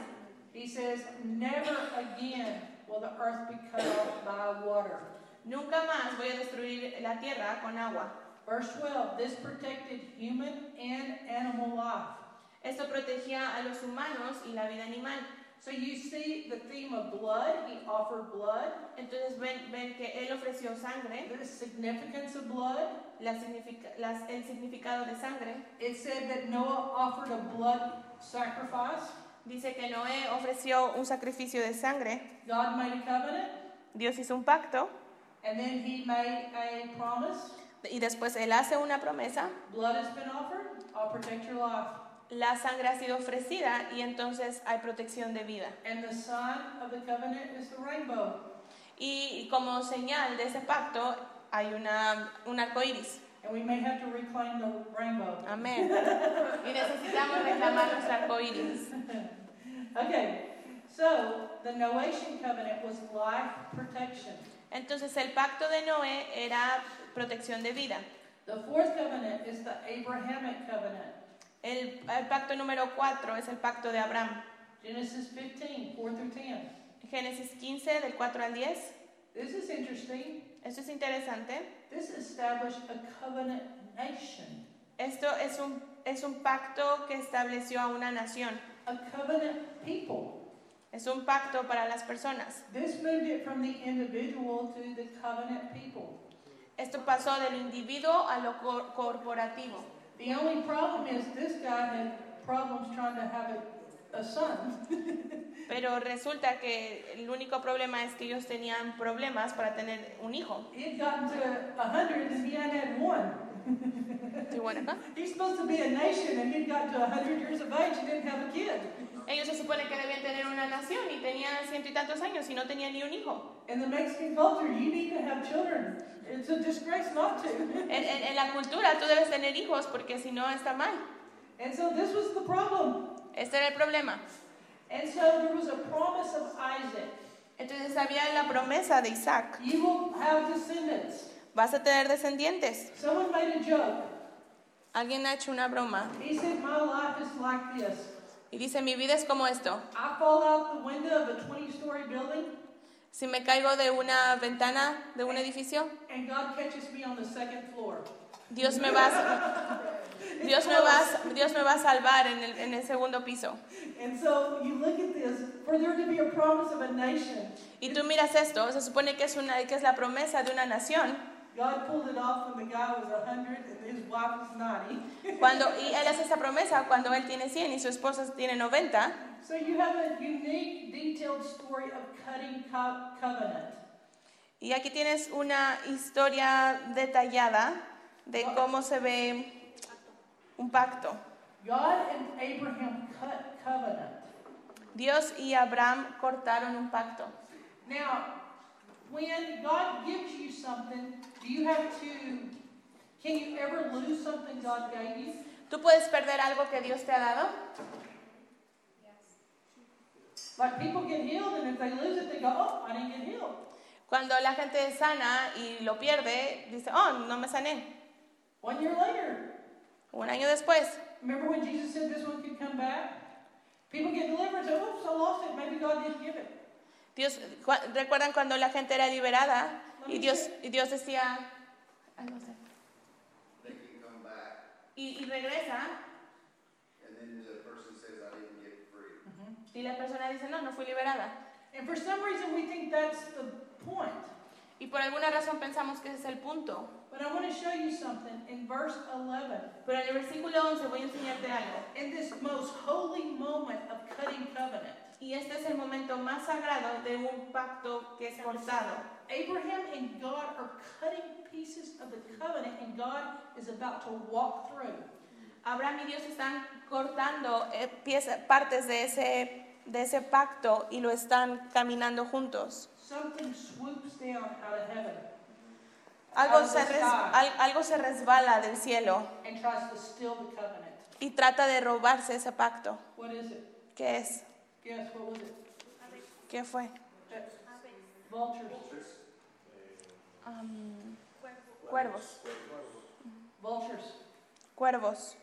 He says, Never again will the earth be cut off by water. Nunca más voy a destruir la tierra con agua. Verse 12 This protected human and animal life. Esto protegía a los humanos y la vida animal. So you see the theme of blood. He offered blood, Entonces ven, ven que Él ofreció sangre, the significance of blood. la significa- las- el significado de sangre. It said that Noah offered a blood sacrifice. Dice que Noé ofreció un sacrificio de sangre, God made a covenant, Dios hizo un pacto and then he made a promise. Y después Él hace una promesa, Blood has been offered, I'll protect your life. la sangre ha sido ofrecida y entonces hay protección de vida. And the sign of the covenant is the rainbow. Y como señal de ese pacto hay una, un arco iris. And we may have to reclaim the rainbow. Amén. [LAUGHS] Y necesitamos reclamar nuestro arco iris. [LAUGHS] Okay, so the Noation covenant was life protection. Entonces el pacto de Noé era protección de vida. The fourth covenant is the Abrahamic covenant. El, el pacto número 4 es el pacto de Abraham. Genesis 15, 4 through 10. Génesis 15 del 4 al 10. This is interesting. Esto es interesante. This established a covenant nation, Esto es un, es un pacto que estableció a una nación. a covenant people. Es un pacto para las personas. This moved it from the individual to the covenant people. Esto pasó de lo individuo a lo cor- corporativo. The only problem is this guy had problems trying to have a, a son. [LAUGHS] Pero resulta que el único problema es que ellos tenían problemas para tener un hijo. He had gotten to a hundred and he hadn't had one. [LAUGHS] He's supposed to be a nation and he'd gotten to a hundred years of age and didn't have a kid. Ellos se supone que debían tener una nación y tenían ciento y tantos años y no tenían ni un hijo. In the Mexican culture, you need to have children. It's a disgrace not to. En, en- en la cultura tú debes tener hijos porque si no está mal. and so this was the problem. Este era el problema. And so there was a promise of Isaac. Entonces había la promesa de Isaac. You will have descendants. Vas a tener descendientes. Someone made a joke. Alguien ha hecho una broma He said, My life is like this. Y dice, mi vida es como esto. I fall out the window of a 20 story building, Si me caigo de una ventana de un edificio, and God catches me on the second floor. Dios me va a, [LAUGHS] Dios me va Dios me va a salvar en el, en el segundo piso. And so you look at this, for there to be a promise of a nation, Y tú miras esto, se supone que es, una, que es la promesa de una nación. God pulled it off when the guy was 100 and his wife was 90. [LAUGHS] Cuando, y él hace esta promesa cuando él tiene 100 y su esposa tiene 90. So you have a unique, detailed story of cutting co- covenant. Y aquí tienes una historia detallada de cómo se ve un pacto. God and Abraham cut covenant. Dios y Abraham cortaron un pacto. Now, when God gives you something, do you have to, can you ever lose something God gave you? ¿Tú puedes perder algo que Dios te ha dado? Like people get healed, and if they lose it, they go, oh, I didn't get healed. Cuando la gente es sana y lo pierde, dice, oh, no me sané. One year later, Un año después, remember when Jesus said this one could come back? People get delivered, so, oops, I lost it. Maybe God didn't give it. Dios, ¿recuerdan cuando la gente era liberada y Dios, y Dios decía, ay, no sé, y, y regresa y la persona dice, no, no fui liberada? And for some reason, we think that's the point. Y por alguna razón pensamos que ese es el punto. But I want to show you something in verse 11. Pero en el versículo 11 voy a enseñarte algo. In this most holy moment of cutting covenant, Y este es el momento más sagrado de un pacto que es cortado. Abraham and God are cutting pieces of the covenant, and God is about to walk through. Abraham y Dios están cortando eh, piezas- partes de ese, de ese pacto y lo están caminando juntos. Something swoops down out of heaven Algo Out se, res- al- algo se resbala del cielo and tries to steal the covenant. y trata de robarse ese pacto. What is it? ¿Qué es? Guess what was it? ¿Qué fue? Vultures. Cuervos. Vultures. Cuervos.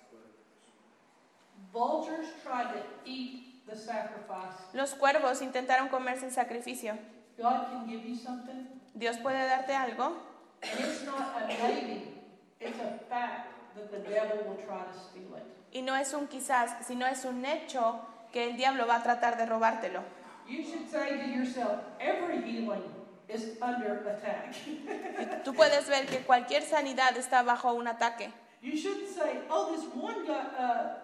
Vultures tried to eat the sacrifice. Los cuervos intentaron comerse el sacrificio. God can give you something, Dios puede darte algo and it's not a maybe, it's a fact that the devil will try to steal it. y no es un quizás, sino es un hecho que el diablo va a tratar de robártelo. You should say to yourself, every healing is under attack. Tú puedes ver que cualquier sanidad está bajo un ataque. You shouldn't say, oh, this one guy, uh,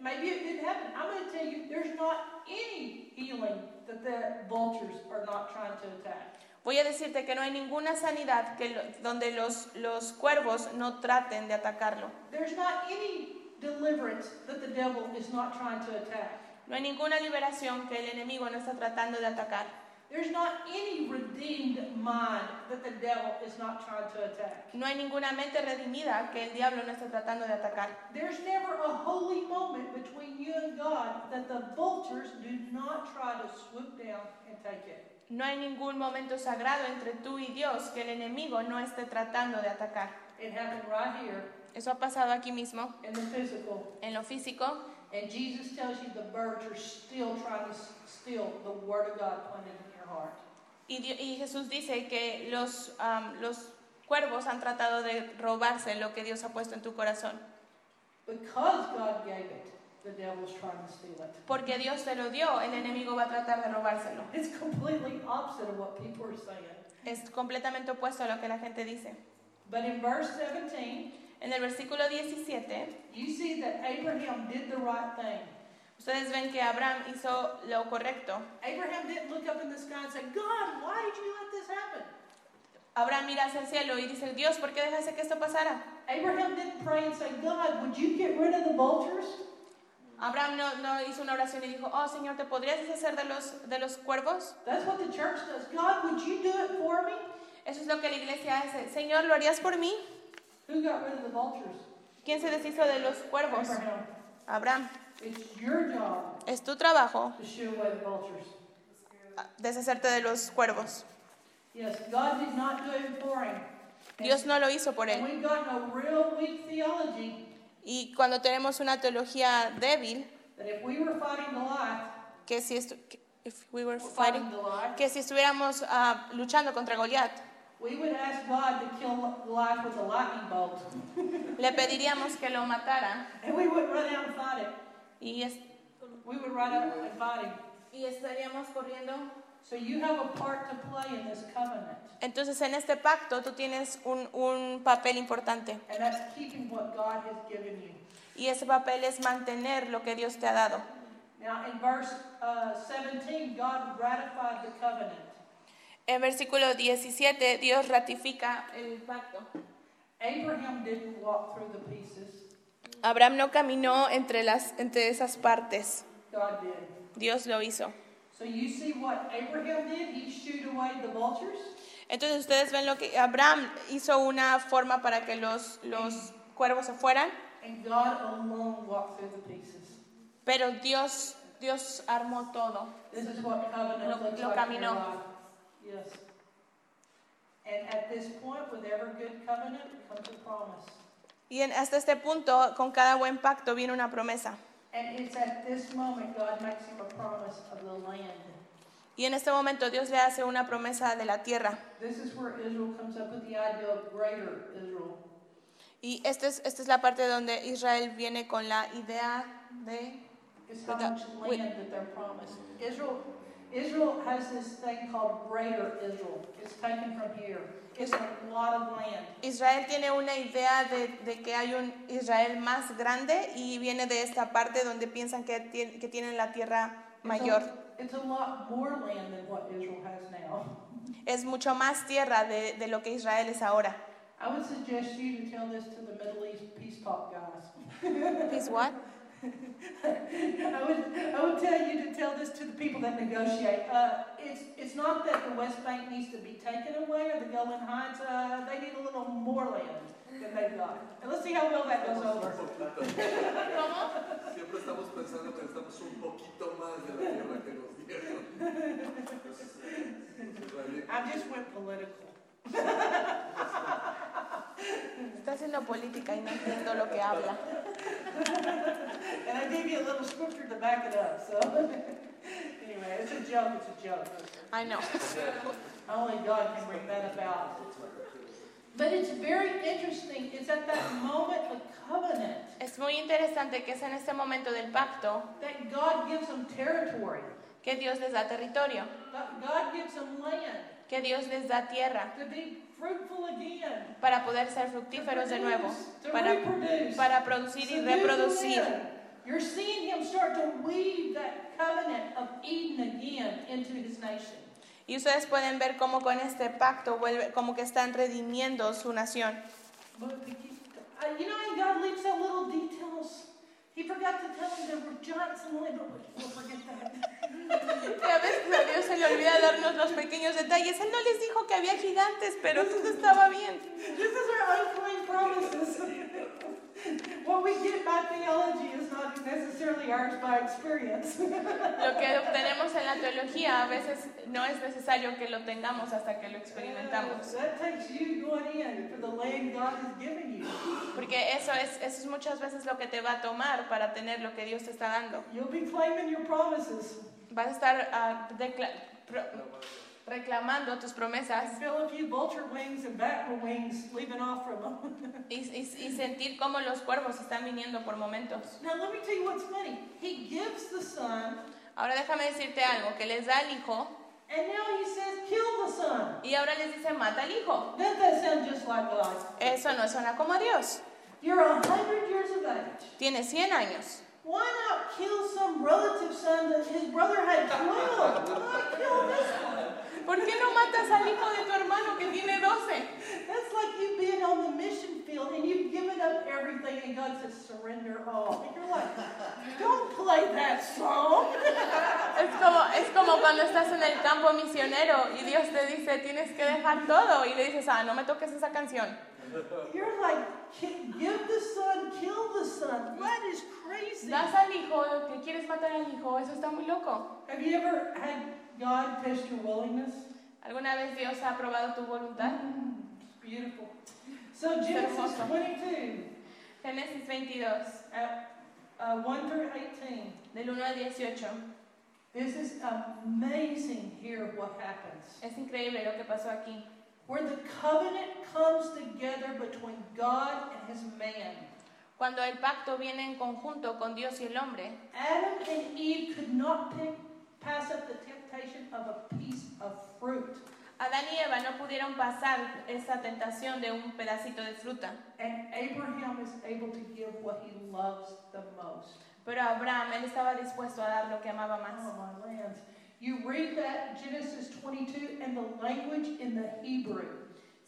maybe it didn't happen. I'm going to tell you, there's not any healing that the vultures are not trying to attack. Voy a decirte que no hay ninguna sanidad que lo- donde los, los cuervos no traten de atacarlo. There's not any deliverance that the devil is not trying to attack. No hay ninguna liberación que el enemigo no está tratando de atacar. There's not any redeemed mind that the devil is not trying to attack. No hay ninguna mente redimida que el diablo no está tratando de atacar. There's never a holy moment between you and God that the vultures do not try to swoop down and take it. No hay ningún momento sagrado entre tú y Dios que el enemigo no esté tratando de atacar. It happened right here Eso ha pasado aquí mismo, in the physical. en lo físico, And Jesus tells you the birds are still trying to steal the word of God planted heart. y, y Jesús dice que los, am, los cuervos han tratado de robarse lo que Dios ha puesto en tu corazón. Because God gave it, the devil's trying to steal it. Porque Dios te lo dio, el enemigo va a tratar de robárselo. It's completely opposite of what people are saying. Es completamente opuesto a lo que la gente dice. But in verse 17, En el versículo 17, you see that Abraham did the right thing. Ustedes ven que Abraham hizo lo correcto. Abraham didn't look up in the sky and say, God, why did you let this happen? Abraham mira hacia el cielo y dice, Dios, ¿por qué dejaste que esto pasara? Abraham didn't pray and say, God, would you get rid of the vultures? Abraham no, no hizo una oración y dijo, oh Señor, ¿te podrías deshacer de los, de los cuervos? That's what the church does. God, would you do it for me? Eso es lo que la iglesia hace. Señor, ¿lo harías por mí? Who got rid of the vultures? ¿Quién se deshizo de los cuervos? Abraham. Abraham. It's your job Es tu trabajo to shoo away the vultures. deshacerte de los cuervos. Dios no lo hizo por él. Y cuando tenemos una teología débil, que si, estu- que- if we were fighting que si estuviéramos ah, luchando contra Goliat, we would ask God to kill Goliath with a lightning bolt. le pediríamos que lo matara [LAUGHS] Y, es- We would run out and fight him. y estaríamos corriendo. So you have a part to play in this covenant. Entonces en este pacto tú tienes un, un papel importante And that's keeping what God has given you. y ese papel es mantener lo que Dios te ha dado. Now, in verse uh, 17, God ratified the covenant. En versículo 17 Dios ratifica el pacto. Abraham didn't walk through the pieces, Abraham no caminó entre, las, entre esas partes, God did. Dios lo hizo. So you see what Abraham did? He shooed away the vultures. Entonces ustedes ven lo que Abraham hizo una forma para que los, los cuervos se fueran, And God alone walked through the pieces. pero Dios, Dios armó todo. This is what covenant Lo- caminó. Yes. And at this point, with every good covenant comes a promise. Y en- hasta este punto, con cada buen pacto viene una promesa. And it's at this moment God makes him a promise of the land. Y en este momento Dios le hace una promesa de la tierra. This is where Israel comes up with the idea of greater Israel. Y esta es, esta es la parte donde Israel viene con la idea de... It's how But that- much wait. land that they're promised. Israel, Israel has this thing called greater Israel. It's taken from here. It's a lot of land. Israel tiene una idea de, de que hay un Israel más grande y viene de esta parte donde piensan que, tien- que tienen la tierra mayor. It's a lot more land than what Israel has now. Es mucho más tierra de, de lo que Israel es ahora. I would suggest you to tell this to the Middle East peace talk guys. Is what? [LAUGHS] [LAUGHS] I would, I would tell you to tell this to the people that negotiate. Uh, it's, it's not that the West Bank needs to be taken away or the Golan Heights. Uh, they need a little more land than they've got. And let's see how well that goes over. Siempre estamos pensando que necesitamos un poquito más de la tierra que nos dieron. [LAUGHS] I just went political. [LAUGHS] Está haciendo política y no entiendo lo que habla. And I gave you a little scripture to back it up. So [LAUGHS] anyway, it's a joke. It's a joke. I know. Only God can bring that about. But it's very interesting. It's at that moment of covenant Es muy interesante que es en este momento del pacto that God gives them territory. que Dios les da territorio, God gives them land que Dios les da tierra to be. Para poder ser fructíferos de nuevo, para, producir y reproducir. You're seeing him start to weave that covenant of Eden again into his nation. Y ustedes pueden ver cómo con este pacto vuelve, como que están redimiendo su nación. You know, and God leaves out little details. He forgot to tell them there were giants in the land, but we'll forget that. Y a veces a Dios se le olvida darnos los pequeños detalles. Él no les dijo que había gigantes, pero todo estaba bien. This is our unclaimed promises. what we get by theology is not necessarily ours by experience. Lo que obtenemos en la teología a veces no es necesario que lo tengamos hasta que lo experimentamos. that takes you going in for the land God has given you. Porque eso es, eso es muchas veces lo que te va a tomar para tener lo que Dios te está dando. You'll be claiming your promises. Vas a estar pro- reclamando tus promesas [LAUGHS] y, y- y sentir cómo los cuervos están viniendo por momentos. now let me tell you what's funny. He gives the son, Ahora déjame decirte algo, que les da al hijo and now he says, kill the son. y ahora les dice mata al hijo. Doesn't that sound just like God? Eso no suena como a Dios. You're years of age. Tiene 100 años. Why not kill some relative son that his brother had 12? Why kill this one? ¿Por qué no matas al hijo de tu hermano que tiene 12? That's like you being on the mission field and you've given up everything, and God says, surrender all. And you're like, don't play that song. Es como, es como cuando estás en el campo misionero y Dios te dice, tienes que dejar todo. Y le dices, ah, no me toques esa canción. You're like, give the son, kill the son. That is crazy. Das al hijo, que quieres matar al hijo, eso está muy loco. Have you ever had God test your willingness? ¿Alguna vez Dios ha probado tu voluntad? It's beautiful. So Genesis 22, Génesis 22, at, uh, 1 through 18. del 1 al 18. This is amazing here what happens. Es increíble lo que pasó aquí. Where the covenant comes together between God and his man. Cuando el pacto viene en conjunto con Dios y el hombre, Adam and Eve could not pick, pass up the temptation of a piece of fruit. Adán y Eva no pudieron pasar esa tentación de un pedacito de fruta. And Abraham is able to give what he loves the most. Pero Abraham, él estaba dispuesto a dar lo que amaba Oh, más. my lands. You read that Genesis 22 and the language in the Hebrew.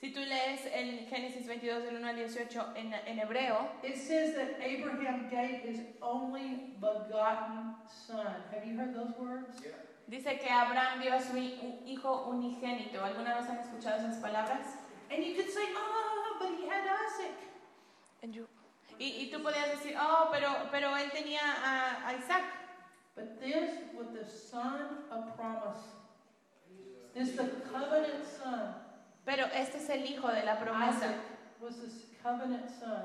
Si tú lees el Génesis 22 del 1 al 18 en, en hebreo, It says that Abraham gave his only begotten son. Have you heard those words? dice que Abraham dio a su hijo unigénito. ¿Alguna vez han escuchado esas palabras? And you could say, oh, but he had Isaac. Y, y tú podías decir, oh, pero, pero él tenía a, a Isaac. But this was the son of promise. This the covenant son. Pero este es el hijo de la promesa. Isaac was this covenant son.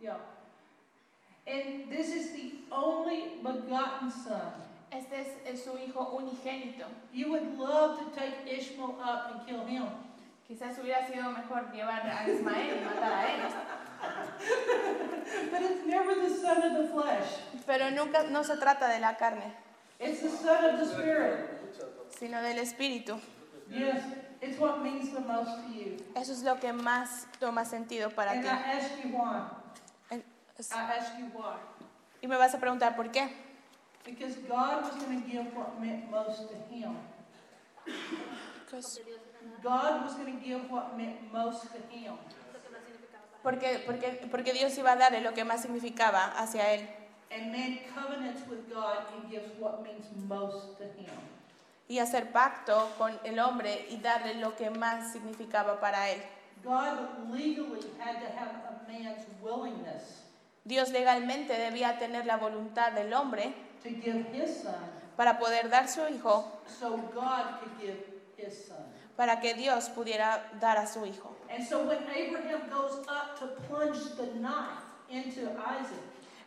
Yeah. And this is the only begotten son. Este es, es su hijo unigénito. You would love to take Ishmael up and kill him. Quizás hubiera sido mejor llevar a Ismael y matar a él. [LAUGHS] But it's never the son of the flesh. Pero nunca, no se trata de la carne, It's the son of the spirit. sino del espíritu. Yes, it's what means the most to you. Eso es lo que más toma sentido para And ti. I ask you why. En- es- I ask you why. Y me vas a preguntar por qué. Because God was going to give what meant most to him. God was going to give what meant most to him. lo que más significaba para Porque, porque, porque Dios iba a darle lo que más significaba hacia él. And man covenants with God and gives what means most to him. Y hacer pacto con el hombre y darle lo que más significaba para él. God legally had to have a man's willingness Dios legalmente debía tener la voluntad del hombre to give his son para poder dar su hijo, so God could give his son. para que Dios pudiera dar a su hijo. And so when Abraham goes up to plunge the knife into Isaac,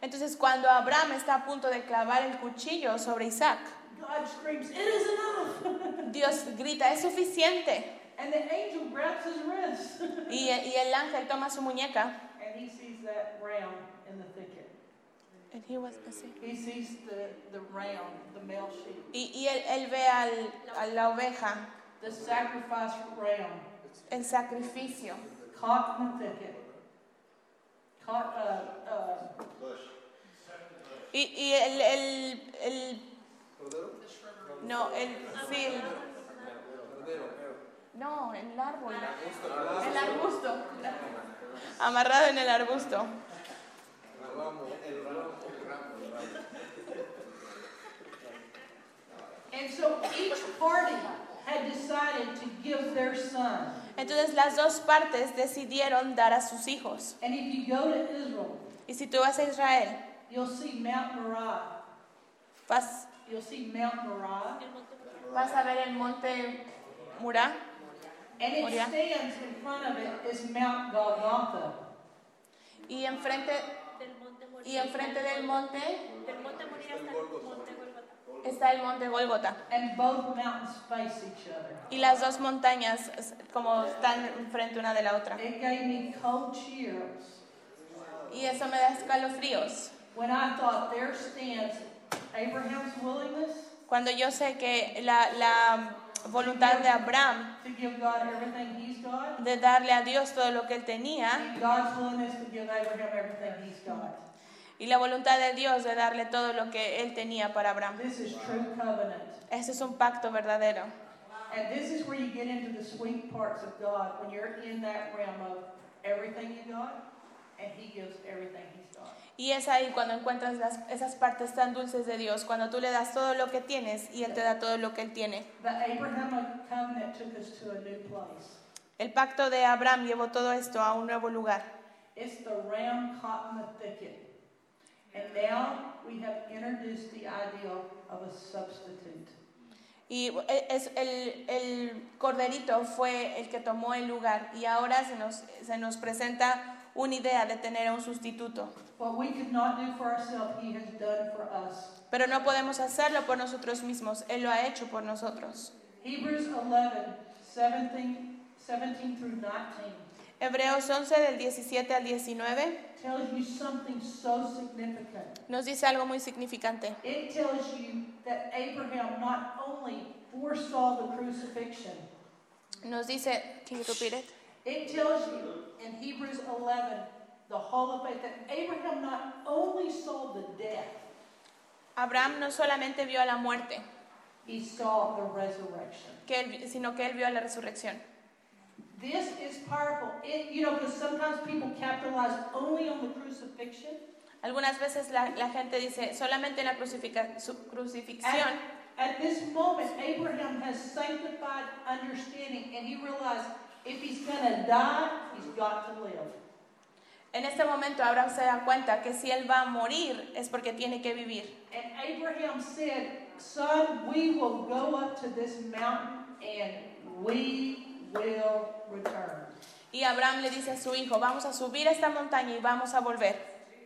Entonces cuando Abraham está a punto de clavar el cuchillo sobre Isaac, God screams, It is enough! [LAUGHS] Dios grita, es suficiente. and the angel grabs his wrist. Y, y el ángel toma su muñeca. and he sees that ram in the thicket. And he was. He sees the, the ram, the male sheep, Y, y él, él ve al- a la oveja, the sacrifice ram el sacrificio, uh, uh, y, y el, el, el- no, el, sí, el- no, el árbol, el arbusto, amarrado en el arbusto. And so each party had decided to give their son. Entonces las dos partes decidieron dar a sus hijos. And if you go to Israel, Y si tú vas a Israel, you'll see Mount Moriah. vas, You'll see Mount Moriah. vas a ver el monte Murá And it Moriah. stands in front of it is Mount Golgotha. y enfrente, Del monte Moriah. y enfrente del monte Del monte Moriah hasta el monte Golgota. Está el monte Golgota. And both mountains face each other. Y las dos montañas como están enfrente una de la otra. It gave me cold chills Y eso me da escalofríos. when I thought there stands Abraham's willingness Cuando yo sé que la, la voluntad de Abraham to give God everything he's got, de darle a Dios todo lo que él tenía and God's willingness to give Abraham everything he's got. Y la voluntad de Dios de darle todo lo que él tenía para Abraham. This is true covenant. Ese es un pacto verdadero. And this is where you get into the sweet parts of God when you're in that realm of everything you got, and He gives everything He's got. Y es ahí cuando encuentras las- esas partes tan dulces de Dios, cuando tú le das todo lo que tienes y Él te da todo lo que Él tiene. The Abrahamic covenant took us to a new place. El pacto de Abraham llevó todo esto a un nuevo lugar. It's the ram caught in the thicket. And now we have introduced the idea of a substitute. Y e- es el, el corderito fue el que tomó el lugar y ahora se nos, se nos presenta una idea de tener un sustituto. What we could not do for ourselves, He has done for us. Pero no podemos hacerlo por nosotros mismos, Él lo ha hecho por nosotros. Hebrews 11, 17, 17 through 19 Hebreos 11 del 17 al 19 tells you something so significant. nos dice algo muy significante. It tells you that Abraham not only foresaw the crucifixion, Nos dice, can you repeat it? it tells you in Hebrews 11, the Hall of Faith, that Abraham not only saw the death, Abraham no solamente vio a la muerte, he saw the resurrection. que él- sino que él vio a la resurrección. This is powerful. It, you know, because sometimes people capitalize only on the crucifixion. Algunas veces la, la gente dice solamente en la crucifica- crucifixión, At this moment, Abraham has sanctified understanding, and he realized if he's going to die, he's got to live. En este momento Abraham se da cuenta que si él va a morir es porque tiene que vivir. And Abraham said, Return. Y Abraham le dice a su hijo, vamos a subir esta montaña y vamos a volver.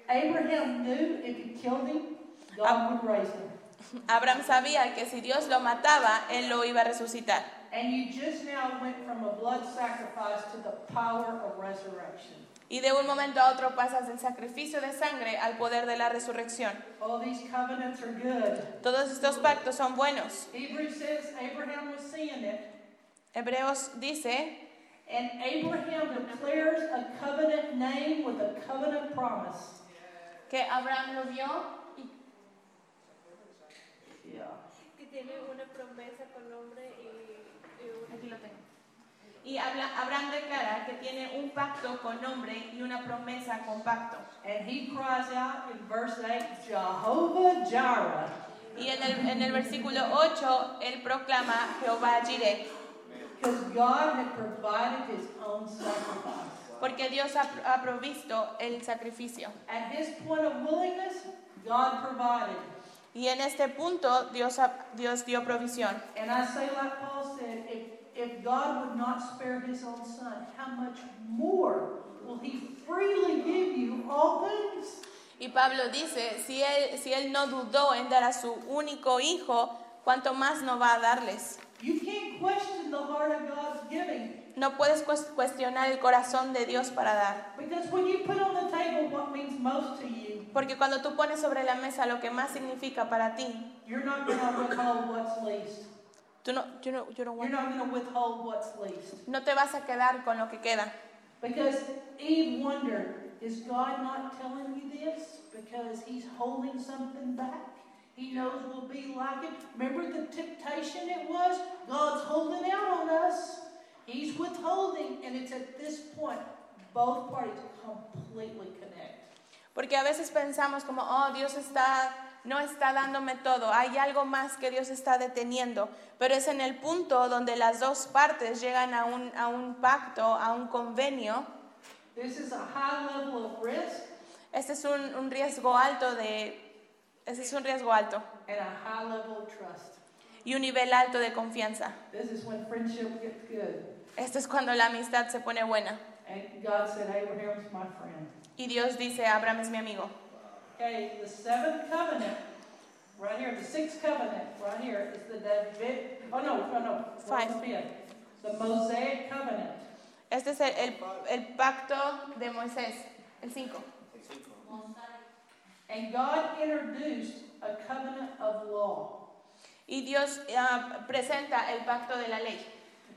Abraham knew if he killed him, God would raise him. [LAUGHS] Abraham sabía que si Dios lo mataba, él lo iba a resucitar. And you just now went from a blood sacrifice to the power of resurrection. Y de un momento a otro pasas del sacrificio de sangre al poder de la resurrección. Oh, these covenants are good. Todos estos pactos son buenos. Hebrews says Abraham was seeing it, Hebreos dice, and Abraham declares a covenant name with a covenant promise. que Abraham lo vio Yeah. Que tiene una promesa con nombre y, y una- Aquí lo tengo. Y habla- Abraham declara que tiene un pacto con nombre y una promesa con pacto. And he cries out in verse 8, Jehovah Jireh. Y en el, en el versículo 8, él proclama Jehová Jireh, porque Dios ha, ha provisto el sacrificio. At his point of willingness, God provided. Y en este punto Dios, Dios dio provisión. And I say, like Paul said, if, if God would not spare his own son, how much more will he freely give you all things? Y Pablo dice, si él, si él no dudó en dar a su único hijo, ¿cuánto más no va a darles? You can't question the heart of God's giving. No puedes cues- cuestionar el corazón de Dios para dar. Because when you put on the table what means most to you, Porque cuando tú pones sobre la mesa lo que más significa para ti, you're not going to withhold what's least. tú no, you know- you don't You're want- not going to withhold what's least. no te vas a quedar con lo que queda. Because Eve wondered, is God not telling me this? Because he's holding something back. He knows we'll be like it. Remember the temptation it was? God's holding out on us. He's withholding. And it's at this point, both parties completely connect. Porque a veces pensamos como, oh, Dios está, no está dándome todo, hay algo más que Dios está deteniendo, pero es en el punto donde las dos partes llegan a un, a un pacto, a un convenio. This is a high level of risk Este es un, un riesgo alto de, este es un riesgo alto and a high level of trust. y un nivel alto de confianza. This is when friendship gets good. Esto es cuando la amistad se pone buena. And God said, Abraham's my friend. Y Dios dice, Abraham es mi amigo. Okay, the seventh covenant, right here, the sixth covenant, right here, is the David, oh no, no, no. what's Five. the Mosaic covenant. Este es el, el, el pacto de Moisés, el 5. And God introduced a covenant of law. Y Dios ah, presenta el pacto de la ley.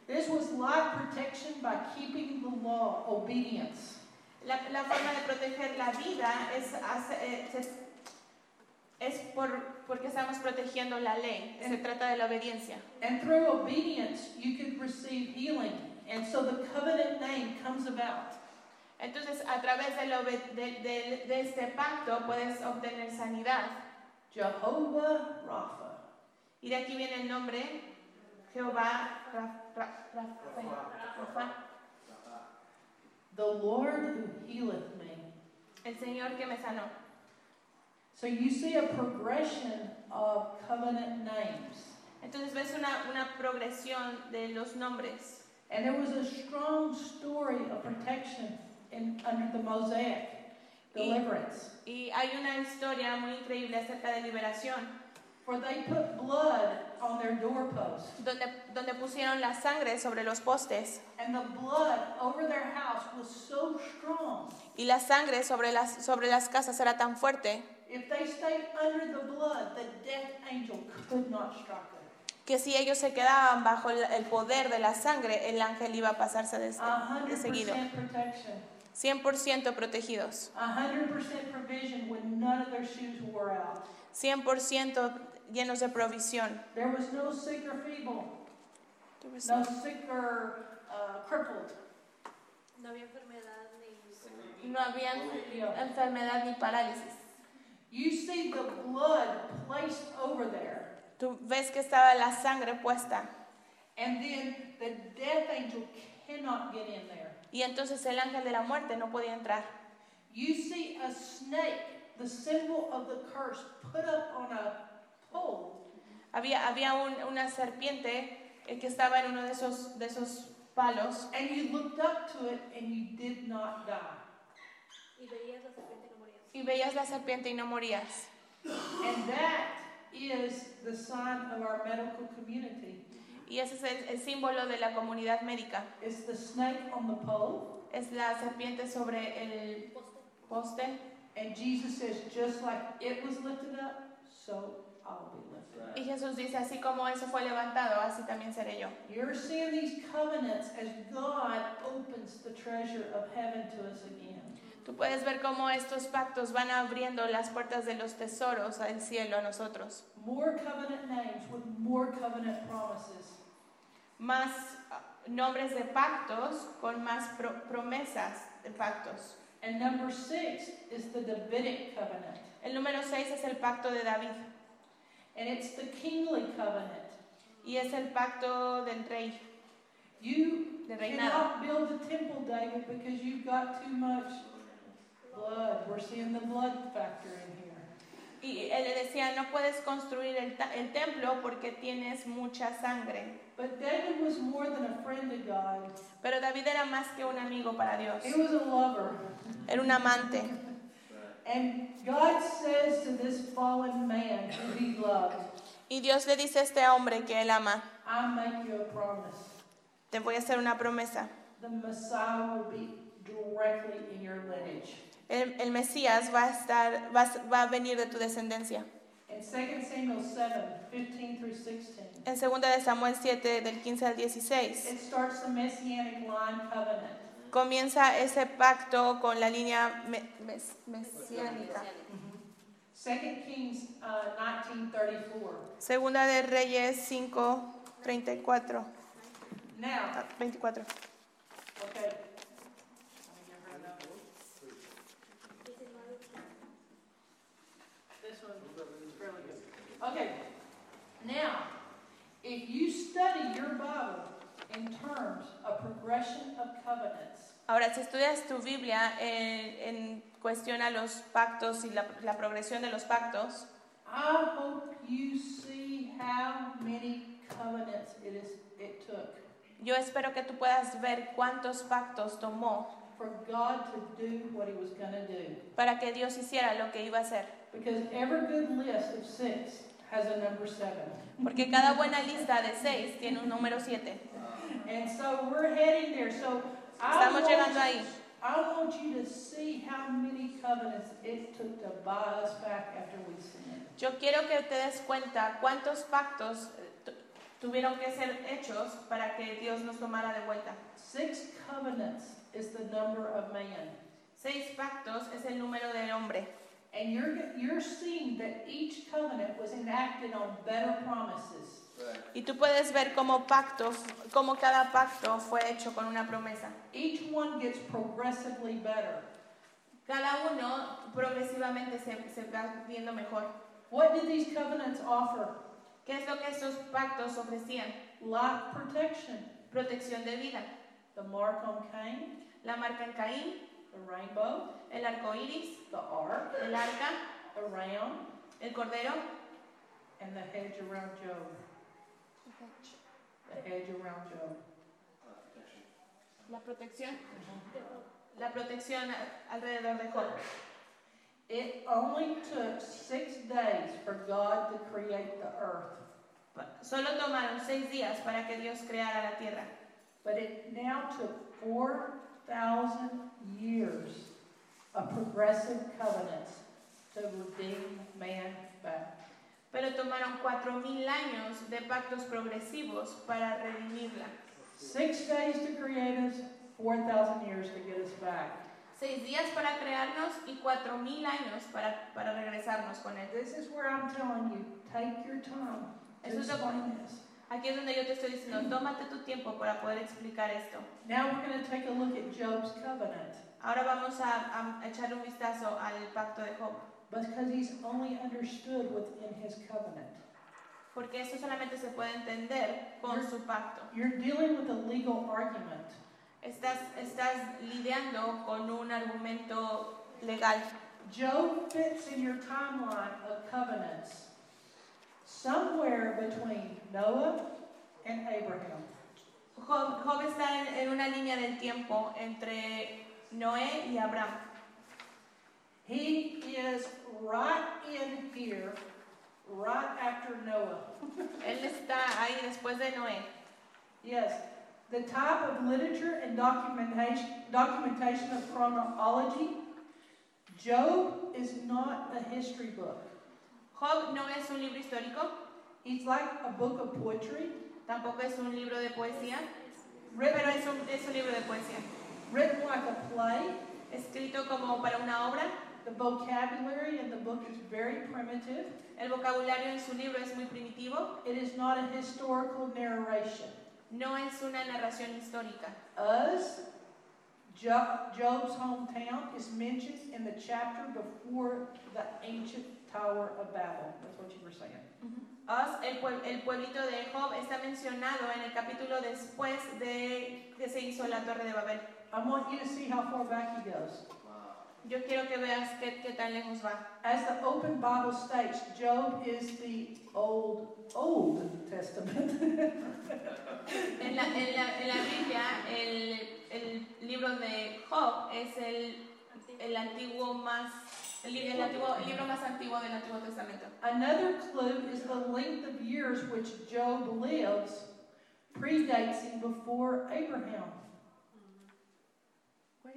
This was life protection by keeping the law, obedience. La, la forma de proteger la vida es, hace- eh, es por, porque estamos protegiendo la ley. Se trata de la obediencia. And through obedience, you could receive healing. And so the covenant name comes about. Entonces, a través del obe- de, de- de este pacto puedes obtener sanidad. Jehovah Rapha. Y de aquí viene el nombre Jehová Ra- Ra- Rafa- Rafa, The Lord who healeth me. el Señor que me sanó. So you see a progression of covenant names. Entonces ves una, una progresión de los nombres. And there was a strong story of protection in, under the Mosaic deliverance. Y hay una historia muy increíble acerca de liberación, For they put blood on their doorposts, donde, donde pusieron la sangre sobre los postes. and the blood over their house was so strong. Y la sangre sobre las, sobre las casas era tan fuerte If they stayed under the blood, the death angel could not strike them. que si ellos se quedaban bajo el, el poder de la sangre, el ángel iba a pasarse de, de seguido. protection, 100% protegidos. a hundred percent provision when none of their shoes wore out. 100% llenos de provisión. There was no sick or feeble, no sick or uh, crippled. No había enfermedad ni... No había enfermedad ni parálisis. You see the blood placed over there, Tú ves que estaba la sangre puesta. and then the death angel cannot get in there. Y entonces el ángel de la muerte no podía entrar. You see a snake, the symbol of the curse, put up on a pole, Había, había un- una serpiente eh, que estaba en uno de esos, de esos palos and you looked up to it and you did not die. Y veías la serpiente que moría. y veías la serpiente y no morías. And that is the sign of our medical community. Y ese es el, el símbolo de la comunidad médica. It's the snake on the pole, Es la serpiente sobre el poste. and Jesus says, just like it was lifted up, so I'll be lifted up. Y Jesús dice, así como eso fue levantado, así también seré yo. You're seeing these covenants as God opens the treasure of heaven to us again. Tú puedes ver cómo estos pactos van abriendo las puertas de los tesoros al cielo a nosotros. More covenant names with more covenant promises. Más ah, nombres de pactos con más pro- promesas de pactos. And number six is the Davidic covenant. El número 6 es el pacto de David And it's the kingly covenant. y es el pacto del rey, You cannot build the temple, David, because you've got too much blood. We're seeing the blood factor in here. Y él le decía, no puedes construir el, el templo porque tienes mucha sangre. But David was more than a friend to God. Pero David era más que un amigo para Dios, He was a lover. era un amante. And God says to this fallen man who he loved, Y Dios le dice a este hombre que él ama, I make you a promise. te voy a hacer una promesa. The Messiah will be directly in your lineage. El, el Mesías va a, estar, va, va a venir de tu descendencia. In 2 Samuel 7, 15 through 16, En 2 de Samuel 7, del 15 al 16, it starts the Messianic line covenant. comienza ese pacto con la línea me- mes- mesiánica. 2 Kings uh, 1934. Segunda de Reyes 5, 34, Now, ah, 24. okay. Let me give her another one. This one is really good. Okay, now, if you study your Bible in terms of progression of covenants, Ahora, si estudias tu Biblia en, en cuestión a los pactos y la, la progresión de los pactos, I hope you see how many covenants it is it took yo espero que tú puedas ver cuántos pactos tomó for God to do what He was going to do. para que Dios hiciera lo que iba a hacer. Because every good list of six has a number seven. Porque cada buena lista de seis tiene un número siete. And so we're heading there. So I Estamos want, llegando ahí. I want you to see how many covenants it took to buy us back after we sinned. Yo quiero que te des cuenta cuántos pactos eh, tu- tuvieron que ser hechos para que Dios nos tomara de vuelta. Six covenants is the number of man. Seis pactos es el número del hombre. And you're, you're seeing that each covenant was enacted on better promises. Right. Y tú puedes ver cómo pactos, cómo cada pacto fue hecho con una promesa. Each one gets progressively better. Cada uno progresivamente se, se va viendo mejor. What did these covenants offer? ¿Qué es lo que estos pactos ofrecían? Life protection, Protección de vida. the mark on Cain, La marca en Caín, the rainbow, el arco iris, the ark, el arca, the ram, el cordero, and the hedge around Job. The hedge around Job. la protección, la protección alrededor de Job. It only took six days for God to create the earth, Solo tomaron seis días para que Dios creara la tierra, but it now took 4,000 years of progressive covenants to redeem man back. pero tomaron cuatro mil años de pactos progresivos para redimirla. Six days to create us, 4,000 years to get us back. Seis días para crearnos y cuatro mil años para, para regresarnos con Él. This is where I'm telling you, take your time to Eso explain this. Aquí es donde yo te estoy diciendo, tómate tu tiempo para poder explicar esto. Now we're going to take a look at Job's covenant Ahora vamos a, a echarle un vistazo al pacto de Job, because he's only understood within his covenant. porque esto solamente se puede entender con su pacto. You're dealing with a legal argument. Estás, estás lidiando con un argumento legal. Job fits in your timeline of covenants somewhere between Noah and Abraham. Job, Job está en, en una línea del tiempo entre Noé y Abraham. He is right in here, right after Noah. [LAUGHS] Él está ahí después de Noé. Yes, the type of literature and documentation, documentation of chronology, Job is not a history book. Job no es un libro histórico, He's like a book of poetry, tampoco es un libro de poesía, pero es un, es un libro de poesía. Written like a play. Escrito como para una obra, The vocabulary in the book is very primitive. el vocabulario en su libro es muy primitivo, It is not a historical narration. no es una narración histórica. Jo- Job's hometown, is mentioned in the chapter before the ancient Tower of Babel. That's what you were saying. Uz, el, pueb- el pueblito de Job, está mencionado en el capítulo después de que se hizo la Torre de Babel. I want you to see how far back he goes. Yo quiero que veas qué, qué tan lejos va. As the open Bible states, Job is the Old, Old Testament. [LAUGHS] En la, en la, en la Biblia, el, el libro de Job es el, el antiguo más, el, el antiguo, el libro más antiguo del Antiguo Testamento. Another clue is the length of years which Job lives predates him before Abraham.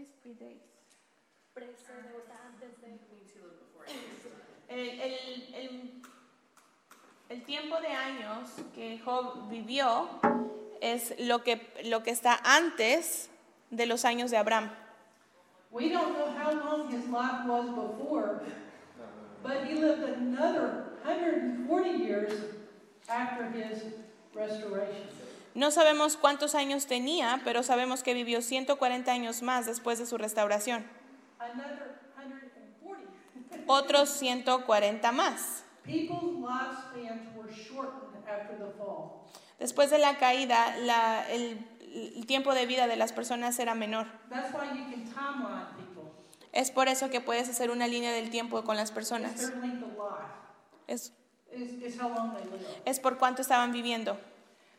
What is predates? El, el, el tiempo de años que Job vivió es lo que, lo que está antes de los años de Abraham. We don't know how long his life was before, but he lived another 140 years after his restoration. No sabemos cuántos años tenía, pero sabemos que vivió 140 años más después de su restauración. Another 140. Otros 140 más. Después de la caída, la- el, el tiempo de vida de las personas era menor. Es por eso que puedes hacer una línea del tiempo con las personas. Es, es por cuánto estaban viviendo.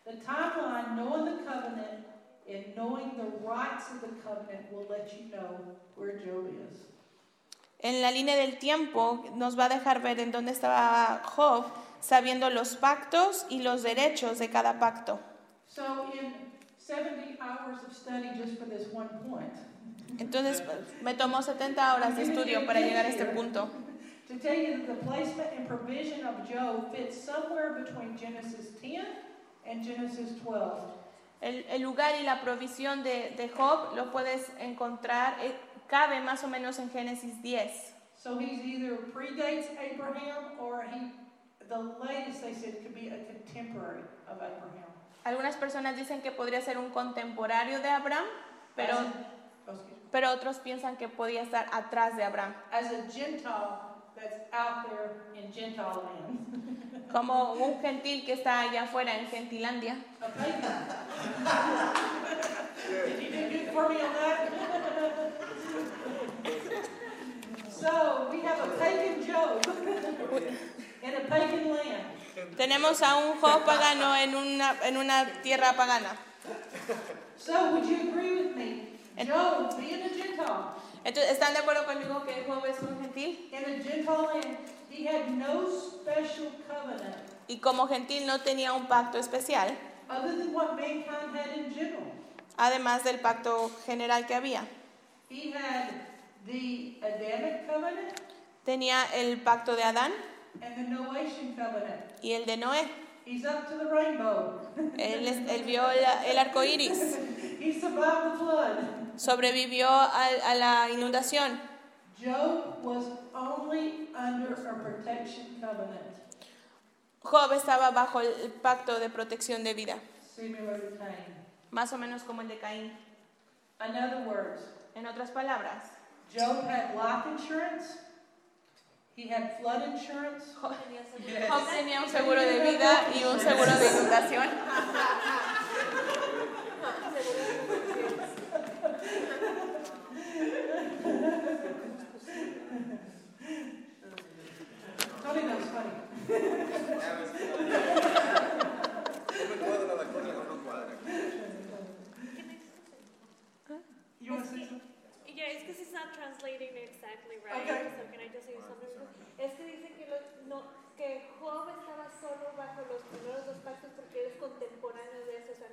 The timeline, knowing the covenant and knowing the rights of the covenant will let you know where Job is. En la línea del tiempo nos va a dejar ver en dónde estaba Job, sabiendo los pactos y los derechos de cada pacto. So in 70 hours of study just for this one point, Entonces me tomó 70 horas de estudio para llegar a este punto. to tell you that the placement and provision of Job fits somewhere between Genesis 10 and Genesis 12. El, el lugar y la provisión de, de Job lo puedes encontrar, eh, cabe más o menos en Génesis 10. So he's either predates Abraham or he The latest they said could be a contemporary of Abraham. Algunas personas dicen que podría ser un contemporáneo de Abraham, pero, As a- oh, pero otros piensan que podía estar atrás de Abraham, As a Gentile that's out there in Gentile land. [LAUGHS] como un gentil que está allá afuera en Gentilandia. Tenemos a un Job pagano en una, en una tierra pagana. So, would you agree with me? Job, being a Gentile, Entonces, ¿están de acuerdo conmigo que Job es un gentil? He had no special covenant Y como gentil no tenía un pacto especial, other than what mankind had in general. además del pacto general que había. He had the Adamic covenant Tenía el pacto de Adán and the Noachian covenant. y el de Noé. He's up to the rainbow. Él, él vio la- el arco iris, [LAUGHS] He survived the flood. sobrevivió a, a la inundación. Job was only under a protection covenant, Job estaba bajo el pacto de protección de vida, similar to Cain. más o menos como el de Caín. In other words, En otras palabras, Job had life insurance, he had flood insurance. Job tenía un seguro de vida y un seguro de inundación. [LAUGHS] [LAUGHS] Tony knows funny. No me cuadra la cosa, no me cuadra. You want to say something? Yeah, it's because it's not translating exactly right. Okay. So can I just say something? Es que dice que, los, no, que Job estaba solo bajo los primeros dos pactos porque él es contemporáneo de eso. O sea,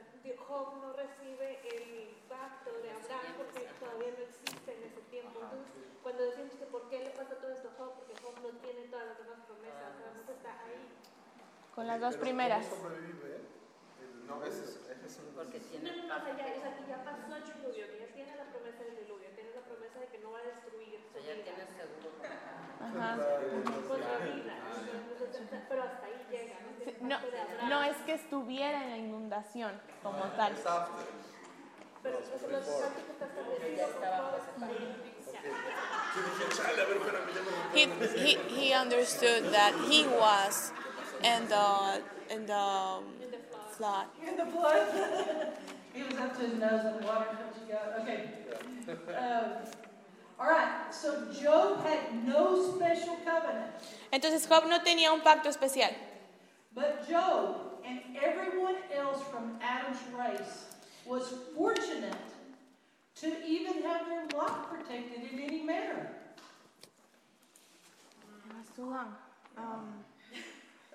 Job no recibe el pacto de Abraham porque todavía no existe en ese tiempo. Entonces, cuando decimos que por qué le pasa todo esto a Job, porque Job no tiene todas las demás promesas, o sea, no está ahí. Con las dos primeras. ¿Cómo sobrevive? No, ese es, ese es un... Porque tiene no, no, o sea, ya, o sea, que ya pasó el diluvio, que ya tiene la promesa del diluvio, tiene la promesa de que no va a destruir o sea, ya vida. tiene seguro. Ajá. Con la vida, entonces, pero hasta ahí llega, ¿no? No, no es que estuviera en la inundación como tal. Pero He, he, he understood that he was in the, in the um, in the flood. flood. [LAUGHS] The flood. he was up to his nose in the water, what you got? Okay. Um, all right, so Job had no special covenant, Entonces Job no tenía un pacto especial, but Job and everyone else from Adam's race was fortunate to even have their life protected in any manner. Um,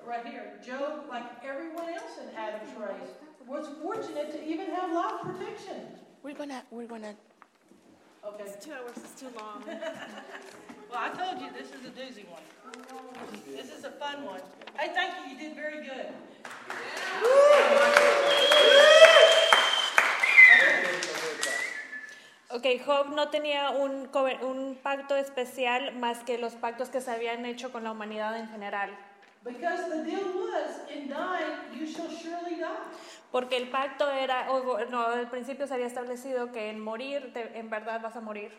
Right here, Job, like everyone else in Adam's race, was fortunate to even have life protection. we're gonna, we're gonna. Okay. Two hours is too long. [LAUGHS] Well, I told you this is a doozy one. This is a fun one. Hey, thank you. You did very good. Ok, Job no tenía un, un pacto especial más que los pactos que se habían hecho con la humanidad en general. Because the deal was, in dying, you shall surely die. Porque el pacto era, o, no, al principio se había establecido que en morir, te- en verdad vas a morir.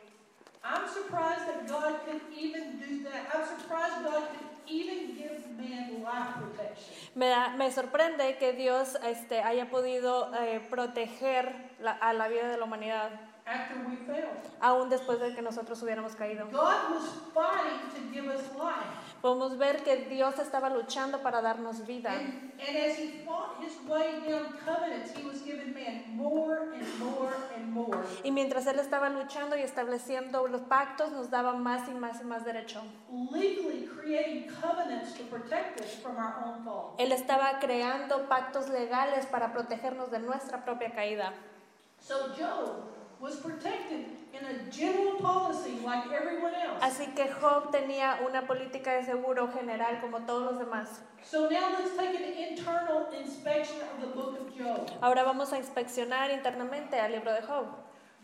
I'm surprised that God could even do that. I'm surprised God could even give man life protection. Me, da- me sorprende que Dios este, haya podido eh, proteger la- a la vida de la humanidad, After we failed, aún después de que nosotros hubiéramos caído. God was fighting to give us life. Podemos ver que Dios estaba luchando para darnos vida. And, and as he fought his way down covenants, he was giving man more and more and more. Y mientras Él estaba luchando y estableciendo los pactos, nos daba más y más y más derecho. Legally creating covenants to protect us from our own fall. Él estaba creando pactos legales para protegernos de nuestra propia caída. So Job was protected in a general policy like everyone else. Así que Job tenía una política de seguro general como todos los demás. So now let's take an internal inspection of the book of Job. Ahora vamos a inspeccionar internamente al libro de Job.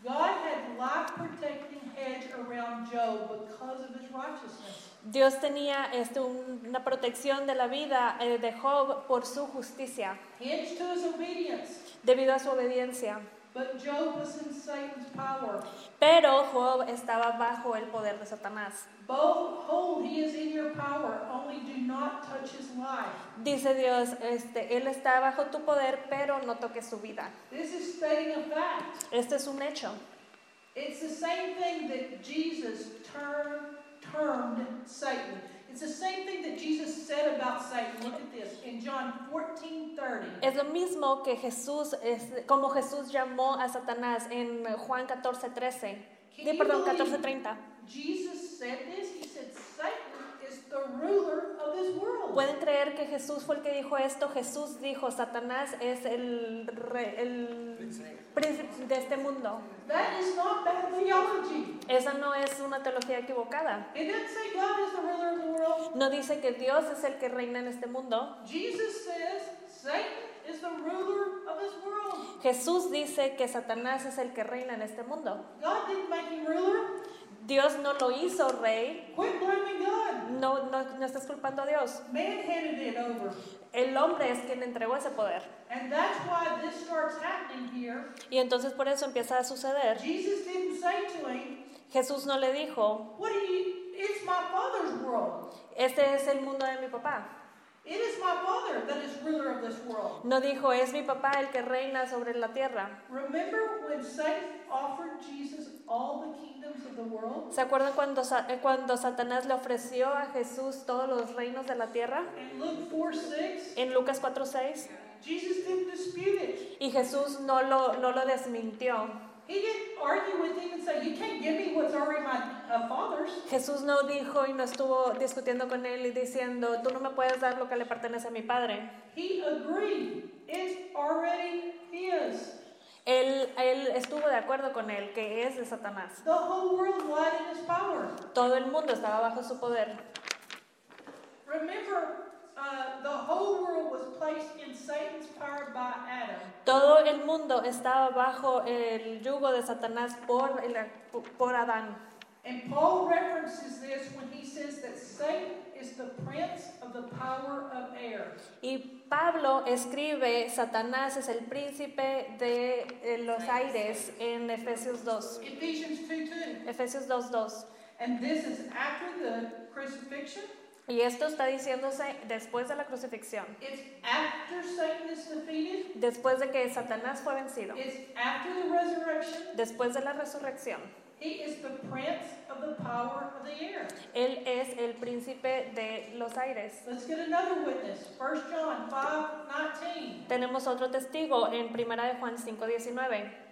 God had life protecting hedge around Job because of his righteousness. Dios tenía este, un- una protección de la vida eh, de Job por su justicia, debido a su obediencia. But Job was in Satan's power. Pero Job estaba bajo el poder de Satanás. Dice Dios, este, Él está bajo tu poder, pero no toques su vida. This is stating a fact. Este es un hecho. It's the same thing that Jesus termed Satan. It's the same thing that Jesus said about Satan. Look at this in John 14 30. Es lo mismo que Jesús, es, como Jesús llamó a Satanás en Juan 14, 13. Can Di, you perdón, believe 14, 30. Jesus said this? He said, Satan is the ruler of this world. ¿Pueden creer que Jesús fue el que dijo esto? Jesús dijo, Satanás es el, re- el príncipe de este mundo. That is not bad. Esa no es una teología equivocada. It say God is the ruler of the world. No dice que Dios es el que reina en este mundo. Jesus says Satan is the ruler of this world. Jesús dice que Satanás es el que reina en este mundo. God didn't make him ruler. Dios no lo hizo rey. Quit blaming God. No, no, no estás culpando a Dios. Man handed it over. El hombre es quien entregó ese poder. And that's why this starts happening here. Y entonces por eso empieza a suceder. Jesus didn't say to him, Jesús no le dijo, What you, it's my Father's world. este es el mundo de mi papá. It is my Father that is ruler of this world. No dijo, es mi papá el que reina sobre la tierra. Remember when Satan offered Jesus all the kingdoms of the world? ¿Se acuerdan cuando, eh, cuando Satanás le ofreció a Jesús todos los reinos de la tierra? In Luke 4 6, En Lucas 4:6. Jesus didn't dispute it. Y Jesús no lo, no lo desmintió. He didn't argue with him and say, You can't give me what's already my Father's. Jesús no dijo y no estuvo discutiendo con él y diciendo, tú no me puedes dar lo que le pertenece a mi padre. He agreed. It's already his. Él, él estuvo de acuerdo con él, que es de Satanás. The whole world lied in his power. Todo el mundo estaba bajo su poder. Remember, the whole world was placed in Satan's power by Adam. Todo el mundo estaba bajo el yugo de Satanás por, el- por Adán. And Paul references this when he says that Satan is the prince of the power of air. Y Pablo escribe, Satanás es el príncipe de eh, los aires en Efesios 2. Ephesians 2 2. Efesios 2, 2. And this is after the crucifixion. Y esto está diciéndose después de la crucifixión. It's after Satan is defeated. Después de que Satanás fue vencido. It's after the resurrection. Después de la resurrección. He is the prince of the power of the air. Él es el príncipe de los aires. Let's get another witness. 1 John 5 19. Tenemos otro testigo en 1 de Juan 5:19.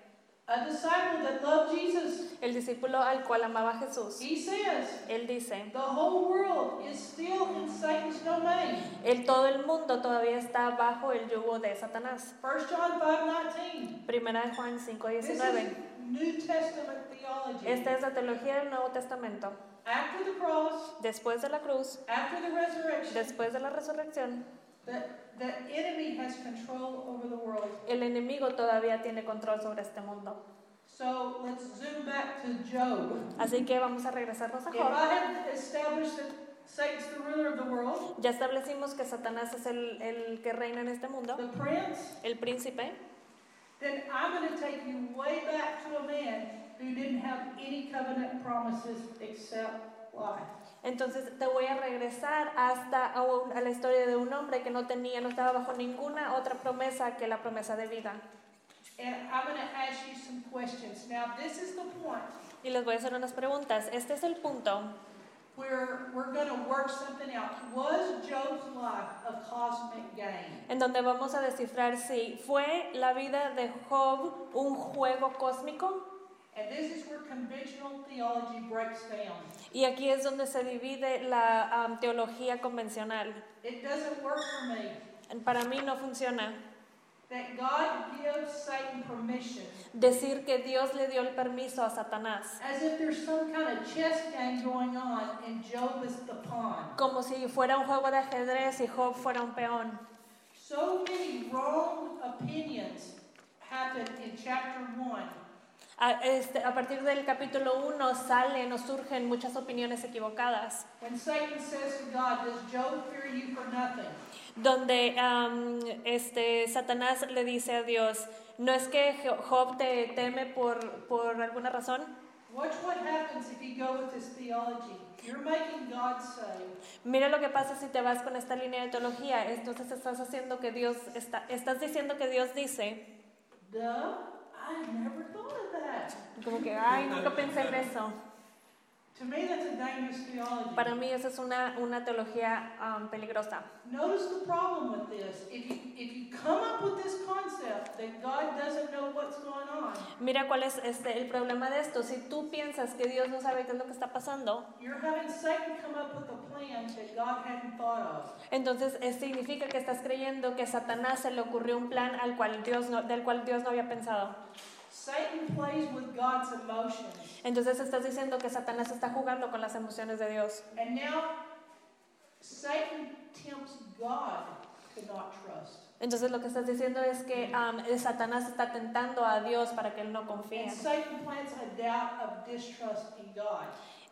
A disciple that loved Jesus. El discípulo al cual amaba a Jesús. He says, Él dice, The whole world is still in Satan's domain. el todo el mundo todavía está bajo el yugo de Satanás. 1 John 5 19. Primera de Juan This 5:19. is New Testament theology. Esta es la teología del Nuevo Testamento. After the cross, Después de la cruz, after the resurrection, después de la resurrección, the, the enemy has control over the world. el enemigo todavía tiene control sobre este mundo. So let's zoom back to Job. Así que vamos a regresarnos a Job. I had established that Satan's the ruler of the world, Ya establecimos que Satanás es el, el que reina en este mundo, the prince, el príncipe. then I'm going to take you way back to a man who didn't have any covenant promises except life. Entonces te voy a regresar hasta a, un- a la historia de un hombre que no tenía, no estaba bajo ninguna otra promesa que la promesa de vida. And I'm going to ask you some questions. Now, this is the point Y les voy a hacer unas preguntas. Este es el punto where we're going to work something out. Was Job's life a cosmic game? en donde vamos a descifrar si fue la vida de Job un juego cósmico. And this is where conventional theology breaks down. Y aquí es donde se divide la am, teología convencional. It doesn't work for me Para mí no funciona that God gives Satan permission, decir que Dios le dio el permiso a Satanás, as if there's some kind of chess game going on and Job is the pawn. como si fuera un juego de ajedrez y Job fuera un peón. So many wrong opinions happen in chapter 1. A, este, a partir del capítulo 1 salen o surgen muchas opiniones equivocadas, When Satan says to God, Does Job fear you for nothing? donde am, este, Satanás le dice a Dios, ¿no es que Job te teme por, por alguna razón? Watch what happens if you go with this theology. You're making God say, Mira lo que pasa si te vas con esta línea de teología. Entonces estás haciendo que Dios está, estás diciendo que Dios dice, I never that. Como que, ay, nunca pensé en eso. To me, that's a dangerous theology. Para mí esa es una, una teología am, peligrosa. Notice the problem with this. If you, if you come up with this concept that God doesn't know what's going on, Mira cuál es este, el problema de esto. Si tú piensas que Dios no sabe qué es lo que está pasando, you're having Satan come up with a plan that God hadn't thought of. entonces eh, significa que estás creyendo que Satanás se le ocurrió un plan al cual Dios no- del cual Dios no había pensado. Satan plays with God's emotions. Entonces estás diciendo que Satanás está jugando con las emociones de Dios. And now, Satan tempts God to not trust. Entonces lo que estás diciendo es que eh, Satanás está tentando a Dios para que él no confíe.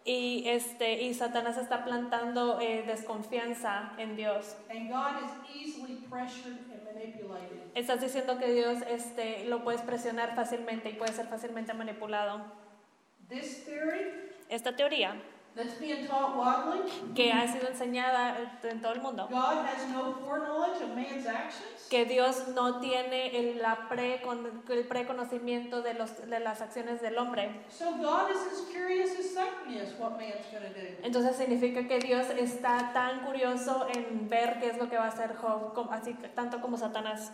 Y, este, y Satanás está plantando eh, desconfianza en Dios. And God is easily pressured and manipulated. Estás diciendo que Dios este, lo puedes presionar fácilmente y puede ser fácilmente manipulado. This theory Esta teoría, that's being taught widely, que ha sido enseñada en todo el mundo, God has no foreknowledge of man's actions. que Dios no tiene el, la precon- el preconocimiento de, los, de las acciones del hombre. So God is as curious as Satan is what man's going to do. Entonces significa que Dios está tan curioso en ver qué es lo que va a hacer Job, así tanto como Satanás.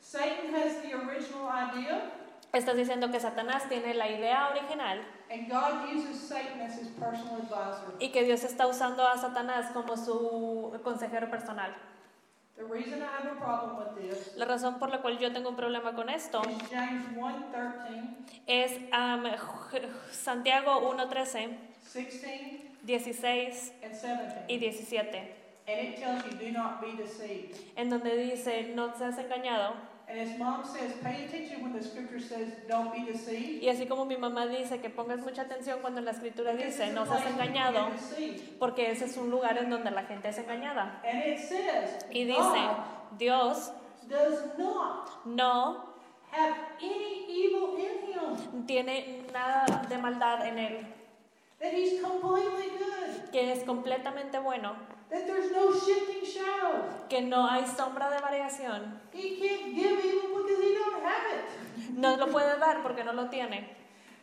Satan has the original idea, Estás diciendo que Satanás tiene la idea original and God uses Satan as his personal advisor. y que Dios está usando a Satanás como su consejero personal. The reason I have a problem with this La razón por la cual yo tengo un problema con esto is James 1:13, es J- Santiago 1.13, 16, 16 and 17. y 17, And it tells you, do not be deceived. en donde dice, no seas engañado. And as mom says, pay attention when the scripture says, don't be deceived. Y así como mi mamá dice que pongas mucha atención cuando la escritura dice, no seas engañado, porque ese es un lugar en donde la gente es engañada. And it says, Y dice, God Dios does not no have any evil in him. tiene nada de maldad en él, That he's completely good. que es completamente bueno, That there's no shifting shadow. que no hay sombra de variación. He can't give evil because he don't have it. No lo puede dar porque no lo tiene,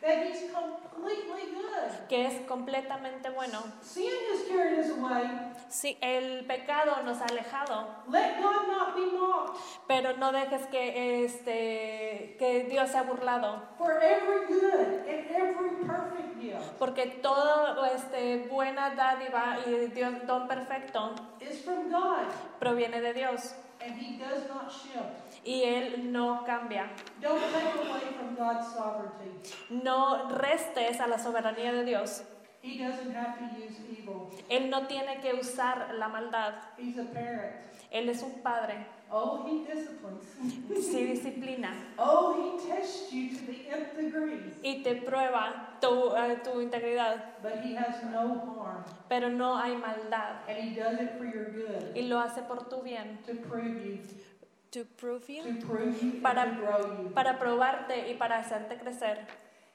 That he's completely good. que es completamente bueno. Sin has carried us away. Sí, el pecado nos ha alejado, Let God not be mocked. pero no dejes que, este, que Dios sea burlado, For every good and every perfect gift porque todo este, buena dádiva y Dios, don perfecto is from God, proviene de Dios and he does not shift. Y Él no cambia. Don't take away from God's sovereignty. No restes a la soberanía de Dios. He doesn't have to use evil. Él no tiene que usar la maldad. He's a parent. Él es un padre. Oh, he disciplines. [LAUGHS] Sí disciplina Oh, he tests you to the nth degree. y te prueba tu, eh, tu integridad, But he has no harm. pero no hay maldad. And he does it for your good. Y lo hace por tu bien. To prove you. To prove To prove you Para- and to grow you. Para probarte y para hacerte crecer.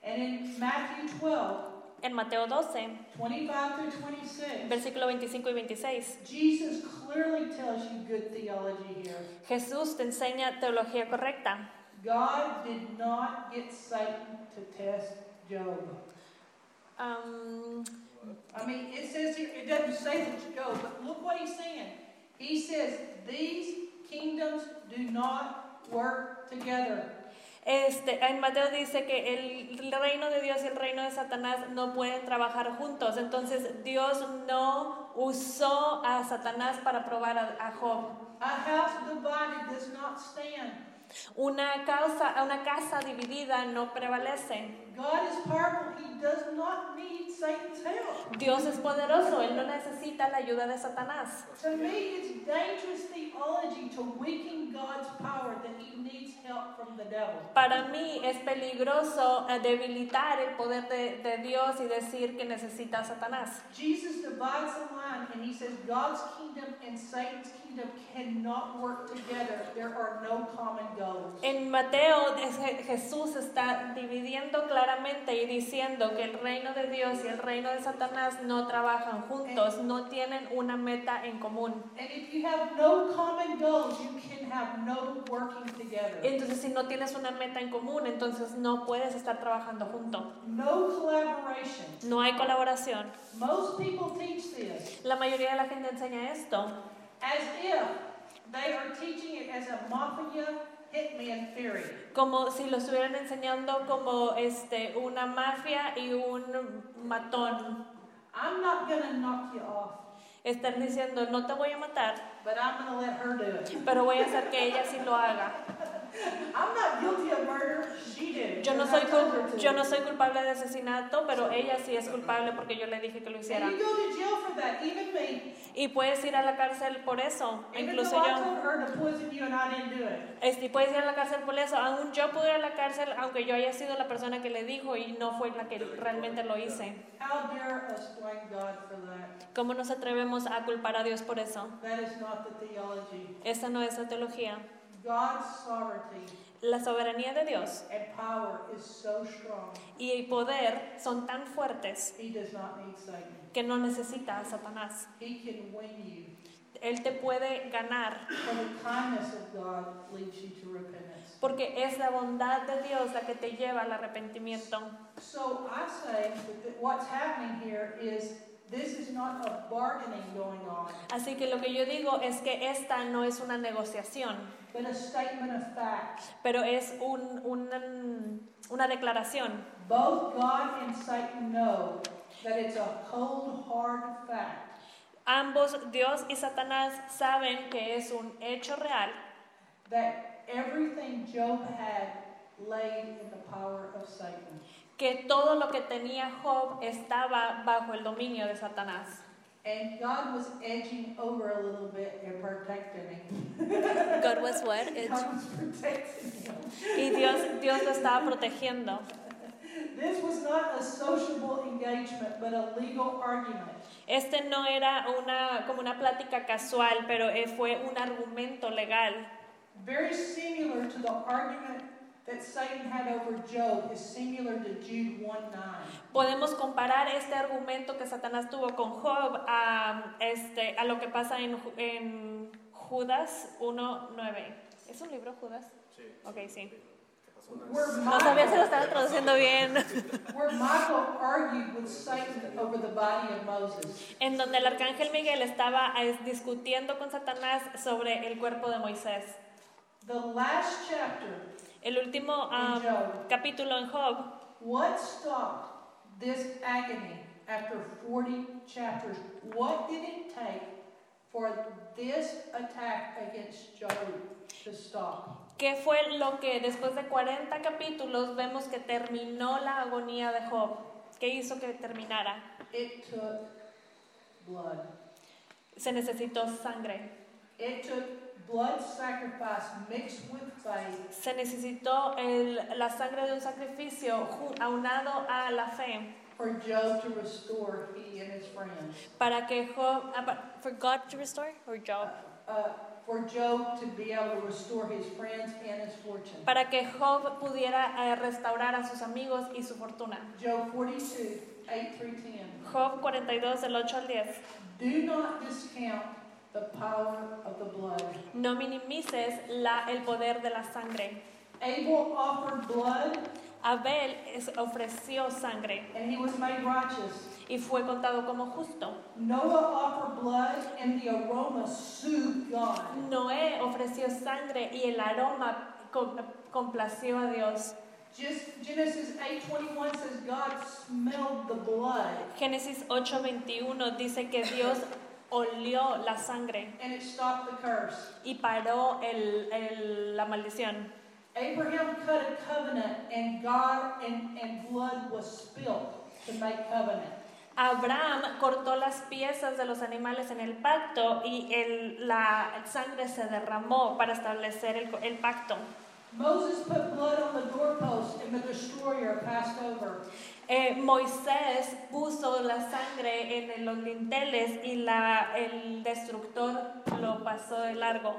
And in Matthew 12, En Mateo 12, 25 through 26, versículo 25 y 26, Jesus clearly tells you good theology here. Jesús te enseña teología correcta. God did not get Satan to test Job. Am, I mean, it says here, it doesn't say that Job, but look what he's saying. He says, these kingdoms do not work together. Este, en Mateo dice que el reino de Dios y el reino de Satanás no pueden trabajar juntos. Entonces Dios no usó a Satanás para probar a, Job. A house divided does not stand. Una, causa, una casa dividida no prevalece. God is powerful. He does not need. Dios es poderoso, Él no necesita la ayuda de Satanás. Para mí es peligroso eh, debilitar el poder de, de Dios y decir que necesita a Satanás. Jesus divides the line and he says God's kingdom and Satan's En Mateo es- Je- Jesús está dividiendo claramente y diciendo que el reino de Dios y el reino de Satanás no trabajan juntos, no tienen una meta en común. And if you have no common goals, you can have no working together. Entonces si no tienes una meta en común, entonces no puedes estar trabajando junto. No hay colaboración. Most people teach this La mayoría de la gente enseña esto as if they are teaching it as a mafia hitman theory. como si lo estuvieran enseñando como este una mafia y un matón. I'm not to knock you off, Están diciendo, no te voy a matar, but I'm let her do it. pero voy a hacer que ella sí lo haga. [LAUGHS] I'm not guilty of murder. Yo no, soy yo no soy culpable de asesinato, pero ella sí es culpable porque yo le dije que lo hiciera. Y puedes ir a la cárcel por eso, incluso yo. it. Este, y puedes ir a la cárcel por eso. Aún yo pude ir a la cárcel, aunque yo haya sido la persona que le dijo y no fue la que realmente lo hice. How dare us blame God for that? ¿Cómo nos atrevemos a culpar a Dios por eso? That is not the theology. Esa no es la teología. La soberanía de Dios and power is so strong, y el poder son tan fuertes He does not need Satan. que no necesita a Satanás. He can win you. Él te puede ganar porque es la bondad de Dios la que te lleva al arrepentimiento. So I say that th- what's happening here is this is not a bargaining going on, Así que lo que yo digo es que esta no es una negociación, but a statement of fact. pero es un- un- una declaración. Both God and Satan know that it's a cold, hard fact Ambos, Dios y Satanás, saben que es un hecho real that everything Job had laid in the power of Satan. que todo lo que tenía Job estaba bajo el dominio de Satanás. And God was edging over a little bit and protecting him. [LAUGHS] God was what? [LAUGHS] God was protecting him. Y Dios, Dios lo estaba protegiendo. This was not a sociable engagement, but a legal argument. Este no era una, como una plática casual, pero eh, fue un argumento legal. Very similar to the argument that Satan had over Job is similar to Jude 1 9. Podemos comparar este argumento que Satanás tuvo con Job a, este, a lo que pasa en, en Judas 1.9. ¿Es un libro, Judas? Sí. Ok, sí. Where No sabía si lo Michael, estaba traduciendo bien. [LAUGHS] where Michael argued with Satan over the body of Moses. En donde el arcángel Miguel estaba eh, discutiendo con Satanás sobre el cuerpo de Moisés. The last chapter El último Job, capítulo en Job, what stopped this agony after 40 chapters? What did it take for this attack against Job to stop? ¿qué fue lo que después de 40 capítulos vemos que terminó la agonía de Job? ¿Qué hizo que terminara? It took blood. Se necesitó sangre. It took blood sacrifice mixed with faith Se necesitó el- la sangre de un sacrificio aunado a la fe for Job to restore he and his friends. para que Job, ah, for God to restore or Job, Uh, for Job to be able to restore his friends and his fortune. para que Job pudiera eh, restaurar a sus amigos y su fortuna. Job 42, 8 through 10. Job 42 del 8 al 10. Do not discount the power of the blood. No minimices la, el poder de la sangre. Abel offered blood Abel es- ofreció sangre and he was made righteous. y fue contado como justo. Noah offered blood and the aroma soothed God. Noé ofreció sangre y el aroma com- complació a Dios. Just Genesis 8:21 says God smelled the blood Génesis 8:21 dice que Dios olió la sangre and it stopped the curse. y paró el- el- la maldición. Abraham cut a covenant and God and, and blood was spilled to make covenant. Abraham cortó las piezas de los animales en el pacto y el- la sangre se derramó para establecer el, el pacto. Moses put blood on the doorpost and the destroyer passed over. Eh, Moisés puso la sangre en los linteles y la, el destructor lo pasó de largo.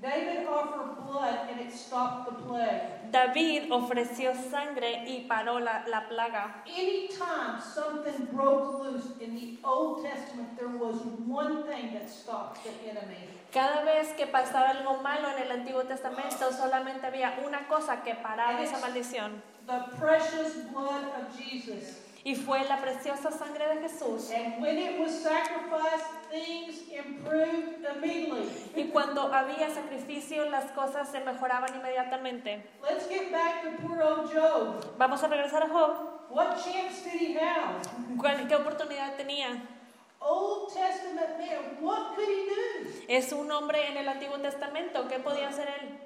David offered blood and it stopped the plague. David ofreció sangre y paró la, la plaga. Anytime something broke loose in the Old Testament, there was one thing that stopped the enemy. Cada vez que pasaba algo malo en el Antiguo Testamento, solamente había una cosa que paraba esa maldición. The precious blood of Jesus. Y fue la preciosa sangre de Jesús. And when it was sacrificed, things improved immediately. Y cuando había sacrificio, las cosas se mejoraban inmediatamente. Let's get back to poor old Job. Vamos a regresar a Job. What chance did he have? ¿Cuál- ¿Qué oportunidad tenía? Old Testament man, what could he do? Es un hombre en el Antiguo Testamento. ¿Qué podía hacer él?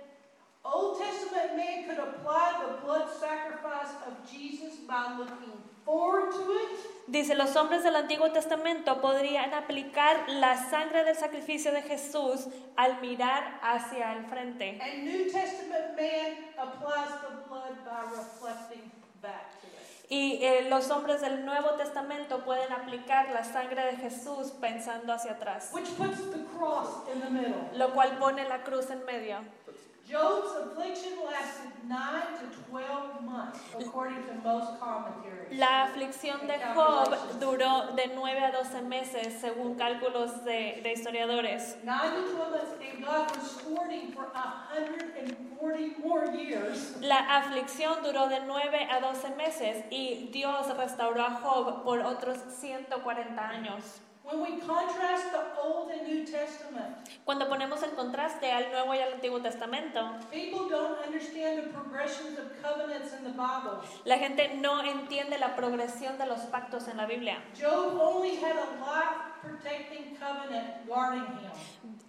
Old Testament man could apply the blood sacrifice of Jesus by looking forward to it Dice, los hombres del Antiguo Testamento podrían aplicar la sangre del sacrificio de Jesús al mirar hacia el frente. And New Testament man applies the blood by reflecting back to it. Y eh, los hombres del Nuevo Testamento pueden aplicar la sangre de Jesús pensando hacia atrás, Which puts the cross in the middle. lo cual pone la cruz en medio. Job's affliction lasted 9 to 12 months, according to most commentaries. La aflicción de Job duró de 9 a 12 meses, según cálculos de, de historiadores. 9 to 12 months, and God restored him for 140 more years. La aflicción duró de 9 a 12 meses y Dios restauró a Job por otros 140 años. When we contrast the Old and New Testament, Cuando ponemos el contraste al Nuevo y al Antiguo Testamento, people don't understand the progressions of covenants in the Bible. la gente no entiende la progresión de los pactos en la Biblia.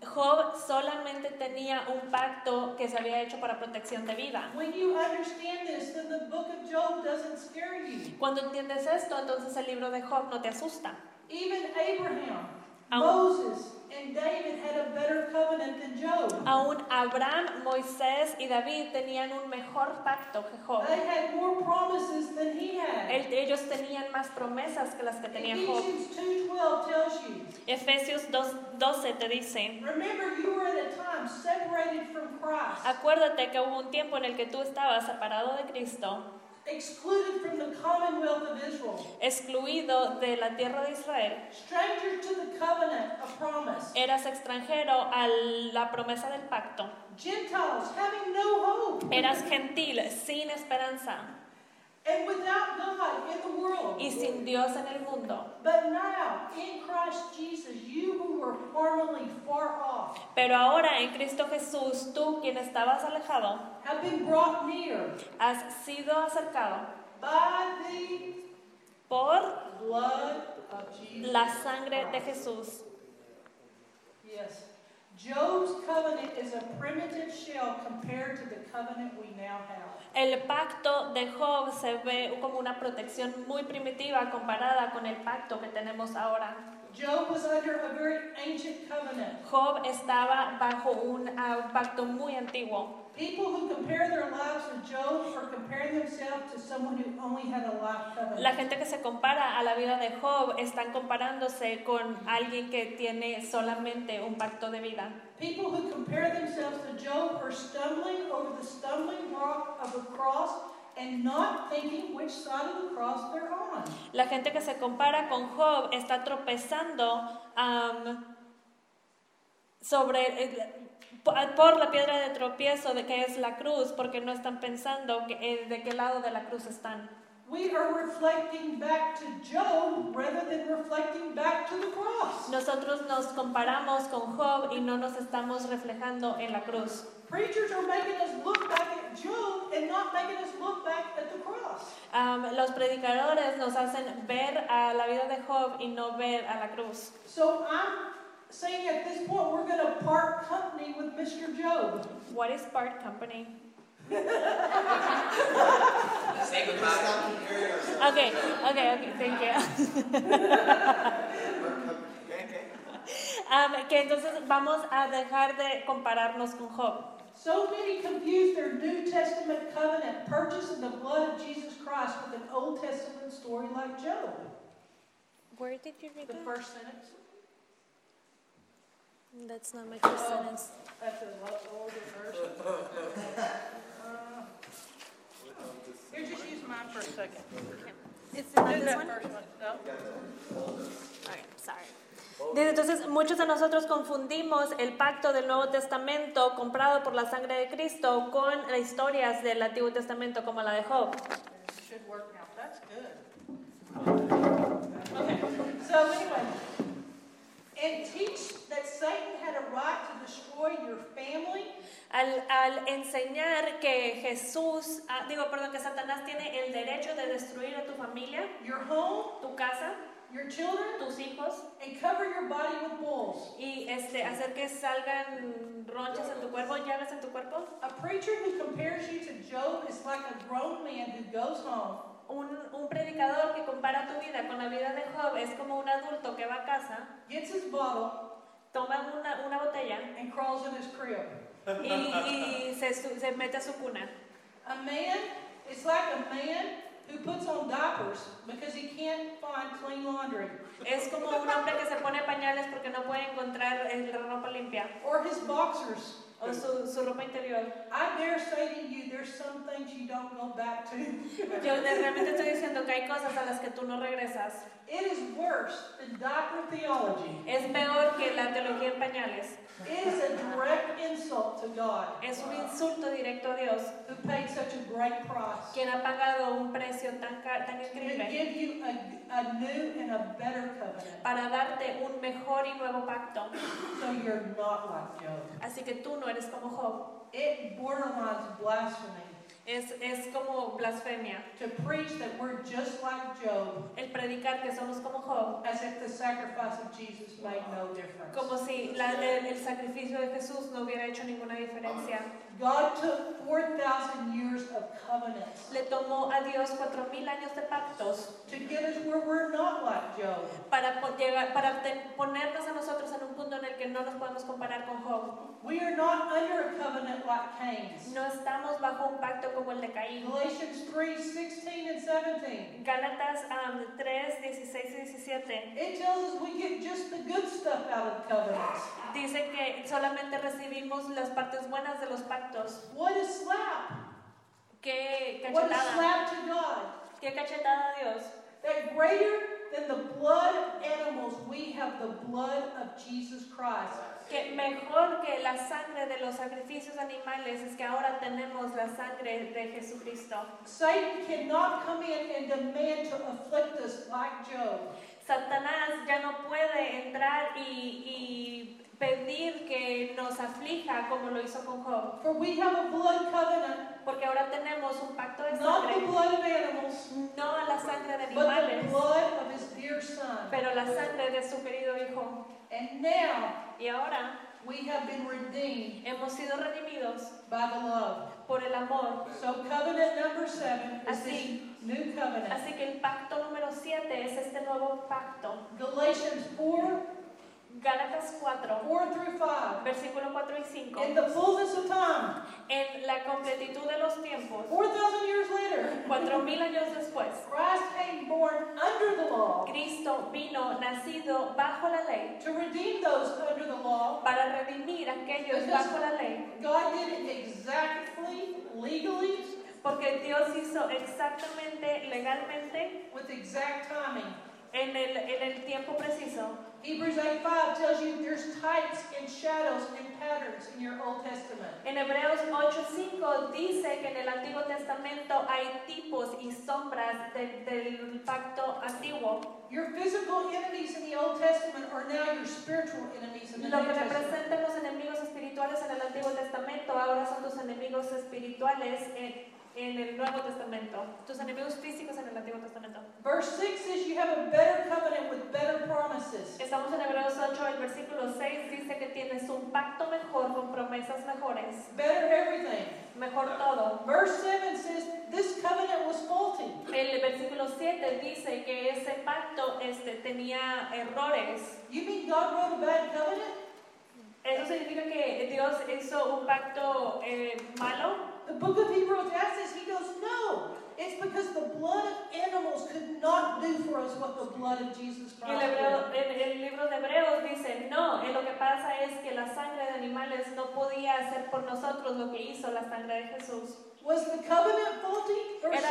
Job solamente tenía un pacto que se había hecho para protección de vida. When you understand this, then the book of Job doesn't scare you. Cuando entiendes esto, entonces el libro de Job no te asusta. Even Abraham, Aun- Moses, and David had a better covenant than Job. Aún Abraham, Moisés y David tenían un mejor pacto que Job. They had more promises than he had. El- Ellos tenían más promesas que las que tenía Job. Ephesians 2.12 tells you, Efesios 2.12 te dice, remember you were at a time separated from Christ, acuérdate que hubo un tiempo en el que tú estabas separado de Cristo, excluded from the commonwealth of Israel, excluido de la tierra de Israel. stranger to the covenant of promise, Eras extranjero a la promesa del pacto. Gentiles having no hope, Eras gentil, sin esperanza and without God in the world. y sin Dios en el mundo. But now, in Christ Jesus, you who were formerly far off Pero ahora en Cristo Jesús, tú quien estabas alejado, have been brought near has sido acercado by the por blood of Jesus. la sangre de Jesús. Yes. Job's covenant is a primitive shell compared to the covenant we now have. El pacto de Job se ve como una protección muy primitiva comparada con el pacto que tenemos ahora. Job was under a very ancient covenant. Job estaba bajo un ah, pacto muy antiguo. People who compare their lives with Job are comparing themselves to someone who only had a life covenant. La gente que se compara a la vida de Job están comparándose con alguien que tiene solamente un pacto de vida. People who compare themselves to Job are stumbling over the stumbling block of the cross and not thinking which side of the cross they're on. La gente que se compara con Job está tropezando sobre eh, por la piedra de tropiezo de que es la cruz, porque no están pensando eh, de qué lado de la cruz están. We are reflecting back to Job rather than reflecting back to the cross. Nosotros nos comparamos con Job y no nos estamos reflejando en la cruz. Preachers are making us look back at Job and not making us look back at the cross. Am, los predicadores nos hacen ver a la vida de Job y no ver a la cruz. So I'm saying at this point we're going to part company with Mr. Job. What is part company? Say goodbye. stop comparing ourselves. Okay, okay, okay, thank you. [LAUGHS] Um, que entonces vamos a dejar de compararnos con Job. So many confuse their New Testament covenant purchase in the blood of Jesus Christ with an Old Testament story like Job. Where did you read The that? first sentence. That's not my first sentence. That's a lo- older version. [LAUGHS] Here, just use mine for a second. It's Do not this that one? first one. No? Okay, sorry. Dice, Entonces, muchos de nosotros confundimos el pacto del Nuevo Testamento comprado por la sangre de Cristo con las historias del Antiguo Testamento como la de Job. Should work now. That's good. Okay, so anyway, and teach that Satan had a right to destroy your family, Al, al enseñar que Jesús, ah, digo, perdón, que Satanás tiene el derecho de destruir a tu familia, your home, tu casa, your children, tus hijos, and cover your body with bulls. y este, hacer que salgan ronchas en tu cuerpo, llagas en tu cuerpo. A preacher who compares you to Job is like a grown man who goes home, Un, un predicador que compara tu vida con la vida de Job es como un adulto que va a casa, gets his bottle, toma una, una botella and crawls in his crib. y, y se, se mete a su cuna. A man is like a man who puts on diapers because he can't find clean laundry, Es como un hombre que se pone pañales porque no puede encontrar la ropa limpia or his boxers. O su, su ropa interior. I dare say to you, there's some things you don't go back to. Yo realmente estoy diciendo que hay cosas a las que tú no regresas. It is worse than diaper theology. Es peor que la teología en pañales. It is a direct insult to God, Es un insulto directo a Dios, who paid such a great price quien ha pagado un precio tan, tan to increíble give you a, a new and a better covenant, para darte un mejor y nuevo pacto. so you're not like Job. Así que tú no eres como Job. It borderlines blasphemy Es, es como blasfemia to preach that we're just like Job, el predicar que somos como Job, as if the sacrifice of Jesus made no difference. como si la- el, el sacrificio de Jesús no hubiera hecho ninguna diferencia. God took 4,000 years of covenants Le tomó a Dios cuatro mil años de pactos to get us where we're not like Job. para, llegar, para ponernos a nosotros en un punto en el que no nos podemos comparar con Job. We are not under a covenant like Cain's. No estamos bajo un pacto como el de Caín. Galatians 3 16 and 17. Gálatas um, 3, 16 y 17 It tells us we get just the good stuff out of covenants. dice que solamente recibimos las partes buenas de los pactos. What a slap! Qué What a cachetada, slap to God! qué cachetada Dios. That greater than the blood of animals, we have the blood of Jesus Christ. Que mejor que la sangre de los sacrificios animales es que ahora tenemos la sangre de Jesucristo. Satan cannot come in and demand to afflict us like Job. Satanás ya no puede entrar y, y pedir que nos aflija como lo hizo con Job, For we have a blood covenant, porque ahora tenemos un pacto de not the sangre, blood of animals, no a la sangre de but the animales, blood of his dear son. pero la sangre de su querido Hijo. And now Y ahora we have been redeemed hemos sido redimidos by the love. por el amor. So covenant number seven is this Así. new covenant. Así que el pacto número 7 es este nuevo pacto. Galatians 4, Gálatas 4, 4 through 5. versículo 4 y 5. In the fullness of time, En la completitud de los tiempos, 4,000 years later, años después, Christ came born under the law Cristo vino nacido bajo la ley to redeem those under the law. para redimir a aquellos bajo la ley, God did it exactly, legally, porque Dios hizo exactamente legalmente with exact timing. en el, en el tiempo preciso. Hebrews 8 5 tells you there's types and shadows and patterns in your Old Testament. En Hebreos 8:5 dice que en el Antiguo Testamento hay tipos y sombras de- del pacto antiguo. Your physical enemies in the Old Testament are now your spiritual enemies in the Lo New que representan los enemigos espirituales en el Antiguo Testamento ahora son tus enemigos espirituales en, en el Nuevo Testamento. Tus enemigos físicos en el Antiguo Testamento. Verse 6 says you have a better covenant with better promises. Estamos en Hebreos 8, el versículo 6 dice que tienes un pacto mejor con promesas mejores. Better everything. Mejor todo. verse 7 says this covenant was faulty. El versículo 7 dice que ese pacto este, tenía errores. You mean God wrote a bad covenant? ¿Eso significa que Dios hizo un pacto eh, malo? The book of Hebrews asks this. He goes, no. It's because the blood of animals could not do for us what the blood of Jesus Y el, Christ hebreo- did. el- el libro de Hebreos dice, no, eh, lo que pasa es que la sangre de animales no podía hacer por nosotros lo que hizo la sangre de Jesús. Was the covenant faulty? Verse Era,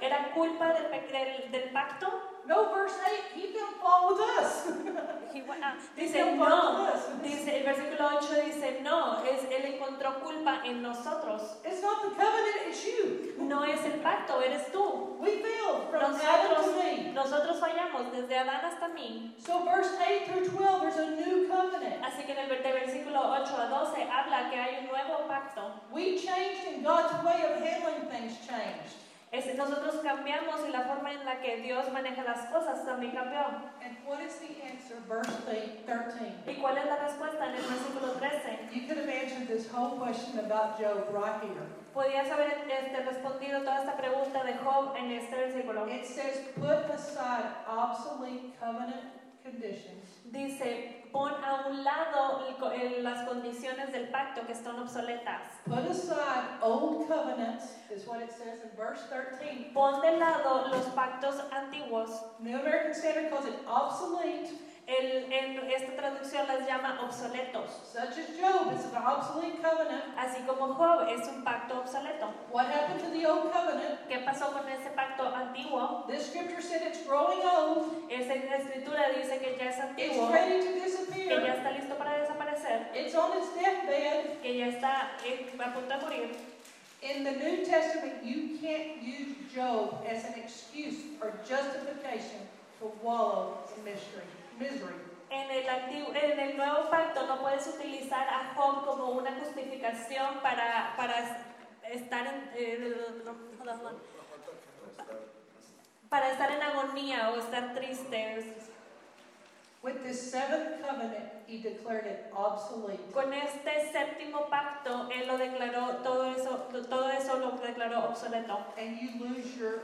7? era culpa del, del- del pacto. No, verse 8. He found fault with us. [LAUGHS] He Dice, found fault no. Dice, el versículo 8 dice, no, es, él encontró culpa en nosotros. It's not the covenant, it's you. No es el pacto, eres tú. We failed from Adam Nosotros, to me. nosotros fallamos desde Adán hasta mí. So verse 8 through 12, there's a new covenant. Así que en el versículo 8 a 12 habla que hay un nuevo pacto. We changed and God's way of handling things changed. Es- nosotros cambiamos y la forma en la que Dios maneja las cosas también cambió. And what is the answer? Verse 13. ¿Y cuál es la respuesta en el versículo 13? You could have answered this whole question about Job right here. Podías haber este, respondido toda esta pregunta de Job en este versículo. It says, put aside obsolete covenant conditions Dice, pon a un lado las condiciones del pacto que están obsoletas. Put aside old covenants, is what it says in verse 13. Pon de lado los pactos antiguos. New American Standard calls it obsolete, El- en esta traducción las llama obsoletos. such as Job. It's an obsolete covenant. Así como Job es un pacto obsoleto. What happened to the old covenant? ¿Qué pasó con ese pacto antiguo? This scripture said it's growing old, Esa escritura dice que ya es it's antiguo, ready to que ya disappear, está listo para desaparecer, it's on its deathbed. que ya está a punto de morir. In the New Testament, you can't use Job as an excuse or justification to wallow in mystery, misery. En el, antiguo, en el nuevo pacto no puedes utilizar a Job como una justificación para, para estar en, eh, para estar en agonía o estar triste. With this seventh covenant, he declared it obsolete. Con este séptimo pacto, él lo declaró, todo eso, todo eso lo declaró obsoleto. And you lose your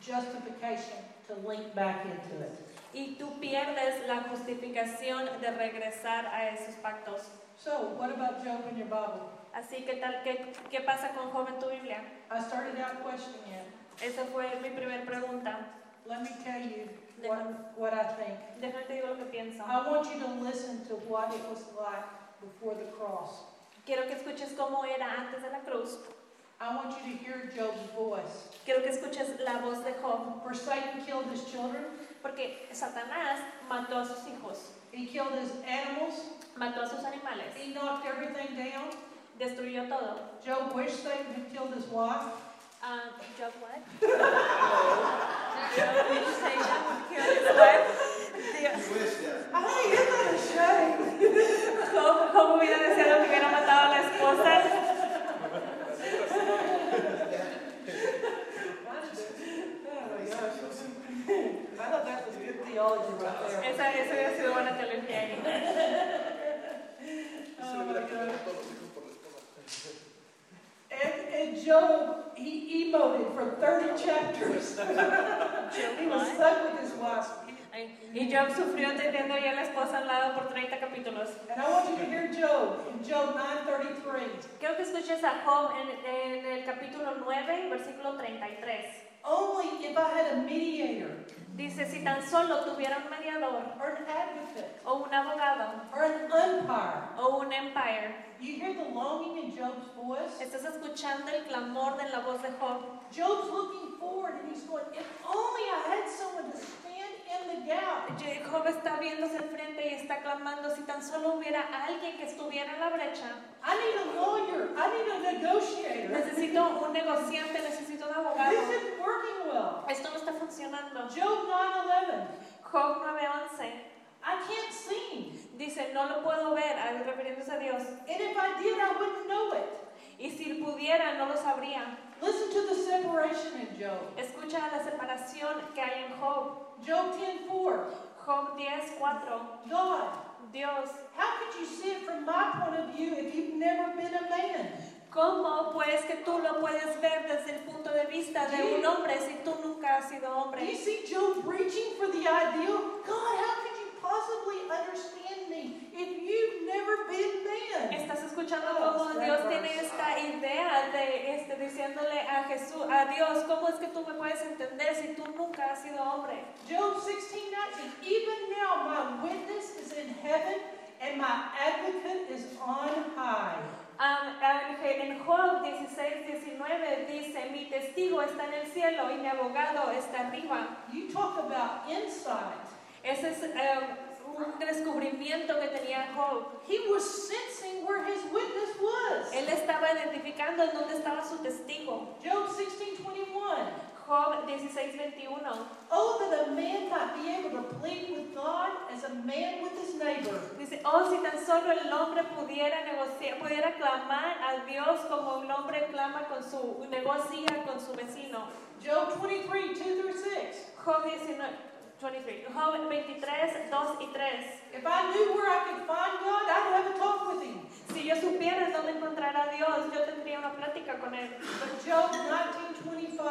justification to link back into it. Y tú pierdes la justificación de regresar a esos pactos. So, what about Job in your Bible? Así que tal, ¿qué, qué pasa con Job en tu Biblia? I started out questioning it. Esa fue mi primera pregunta. Let me tell you what, what I think. Déjame te digo lo que pienso. I want you to listen to what it was like before the cross. Quiero que escuches cómo era antes de la cruz. I want you to hear Job's voice. Quiero que escuches la voz de Job. For Satan killed his children, Porque Satanás mató a sus hijos, he killed his animals, mató a sus animales, he knocked everything down. destruyó todo. Job wished Satan had killed his wife. Um, Job what? [LAUGHS] Job, did you say Job would kill his wife? Ay, a shame? Job, Job hubiera deseado que hubiera matado a la esposa. Oh my gosh. I thought that was good theology right there. Esa, esa hubiera sido buena teología ahí. And, and Job, he emoted for 30 chapters. [LAUGHS] [LAUGHS] he was stuck with his wife. Y Job sufrió teniendo ya a la esposa al lado por 30 capítulos. And I want you to hear Job in Job 9:33. Quiero que escuches a Job en, en el capítulo 9, versículo 33. Only if I had a mediator Dice, si tan solo tuviera un mediador, or an advocate o un abogado, or an umpire. o un empire. You hear the longing in Job's voice? Estás escuchando el clamor de la voz de Job. Job's looking forward and he's going, if only I had someone to Job está viéndose al frente y está clamando, si tan solo hubiera alguien que estuviera en la brecha. I need a lawyer. I need a negotiator. Necesito un negociante, necesito un This abogado. isn't working well. Esto no está funcionando. Job 9:11. Job 9:11 I can't sing. dice, no lo puedo ver, refiriéndose a Dios. And if I did, I wouldn't know it. Y si pudiera, no lo sabría. Listen to the separation in Job. Escucha la separación que hay en Job. Job 10:4. Job 10:4. God, Dios, how could you see it from my point of view if you've never been a man? ¿Cómo pues que tú lo puedes ver desde el punto de vista de un hombre si tú nunca has sido Do you see Job reaching for the ideal? God, how could you possibly understand if you've never been man? Estás escuchando Oh, cómo Dios tiene esta idea de este, diciéndole a Jesús, a Dios, ¿cómo es que tú me puedes entender si tú nunca has sido hombre? Job 16, 19. Even now my witness is in heaven and my advocate is on high. Am- en Job 16, 19 dice, mi testigo está en el cielo y mi abogado está arriba. You talk about insight. Ese es eh, un descubrimiento que tenía Job. He was sensing where his witness was. Él estaba identificando en dónde estaba su testigo. Job 16, 21. Job 16, 21. Oh, that a man might be able to plead with God as a man with his neighbor. Dice, oh, si tan solo el hombre pudiera negociar, pudiera clamar a Dios como un hombre clama con su, negocia con su vecino. Job 23, 2 through 6. Job 19, 23. Job 23, 2 y 3. If I knew where I could find God, I'd have a talk with him. Si yo supiera dónde encontrar a Dios, yo tendría una plática con él. But Job 19, 25.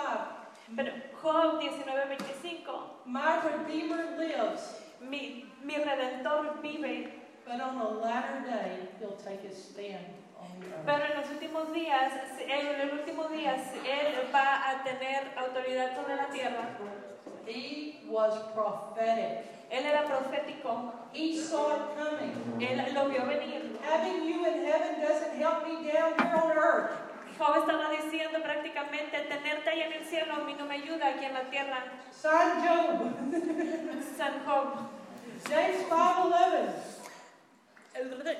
Pero Job 19, 25. My Redeemer lives, Mi, mi redentor vive, but on the latter day, he'll take his stand on the earth. pero en los últimos días, en el último día, él va a tener autoridad sobre la tierra. He was prophetic. Él era profético, He saw it coming. él lo vio venir. Having you in heaven doesn't help me down here on earth. Job estaba diciendo prácticamente, tenerte ahí en el cielo a mí no me ayuda aquí en la tierra. Son Job. San Job. James 5.11.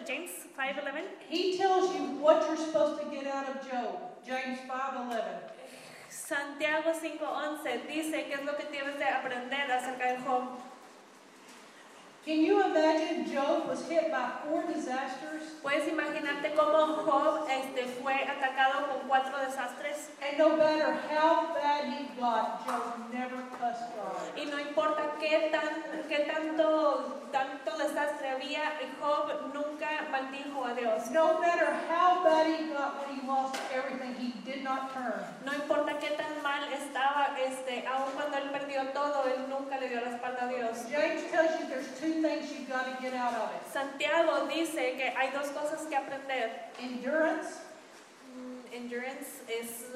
James 5.11. He tells you what you're supposed to get out of Job. James 5.11. Santiago 5.11 dice que es lo que tienes de aprender acerca de Job. Can you imagine Job was hit by four disasters Puedes imaginarte cómo Job este, fue atacado con cuatro desastres and no matter how bad he got, Job never cussed God. y no importa qué, tan, qué tanto, tanto desastre había, Job nunca maldijo a Dios. No matter how bad he got when he lost everything, he did not turn. No importa qué tan mal estaba, este, aun cuando él perdió todo, él nunca le dio la espalda a Dios. James tells you there's two things you've got to get out of it. Santiago dice que hay dos cosas que aprender. Endurance Mm, Endurance es...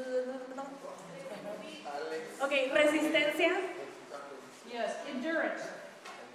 Ok, resistencia. Yes, endurance.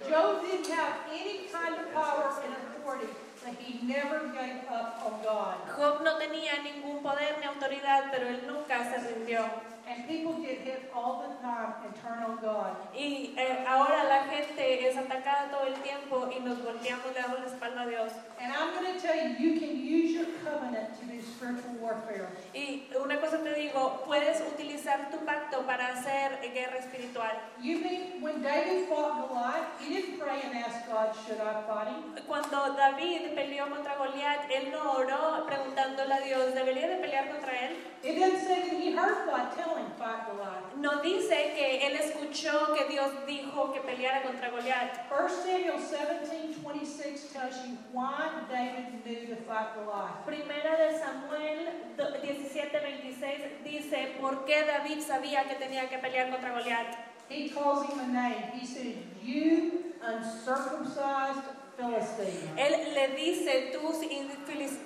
Job didn't have any kind of power and authority, but he never gave up on God. Job no tenía ningún poder ni autoridad, pero él nunca se rindió. And people get hit all the time on God. Y eh, ahora la gente es atacada todo el tiempo y nos volteamos, le damos la espalda a Dios. And I'm going to tell you, you can use your covenant to do spiritual warfare. Y una cosa te digo, puedes utilizar tu pacto para hacer guerra espiritual. You mean when David fought Goliath, he didn't pray and ask God, should I fight him? Cuando David peleó contra Goliat, él no oró preguntándole a Dios, ¿debería de pelear contra él? It didn't say that he heard God tell him, fight Goliath. No dice que él escuchó que Dios dijo que peleara contra Goliat. 1 Samuel 17, 26 tells you why David knew to fight Goliath. Primera de Samuel 17, 26 dice por qué David sabía que tenía que pelear contra Goliat. He calls him a name. He says, you uncircumcised Philistine. Él le dice, tú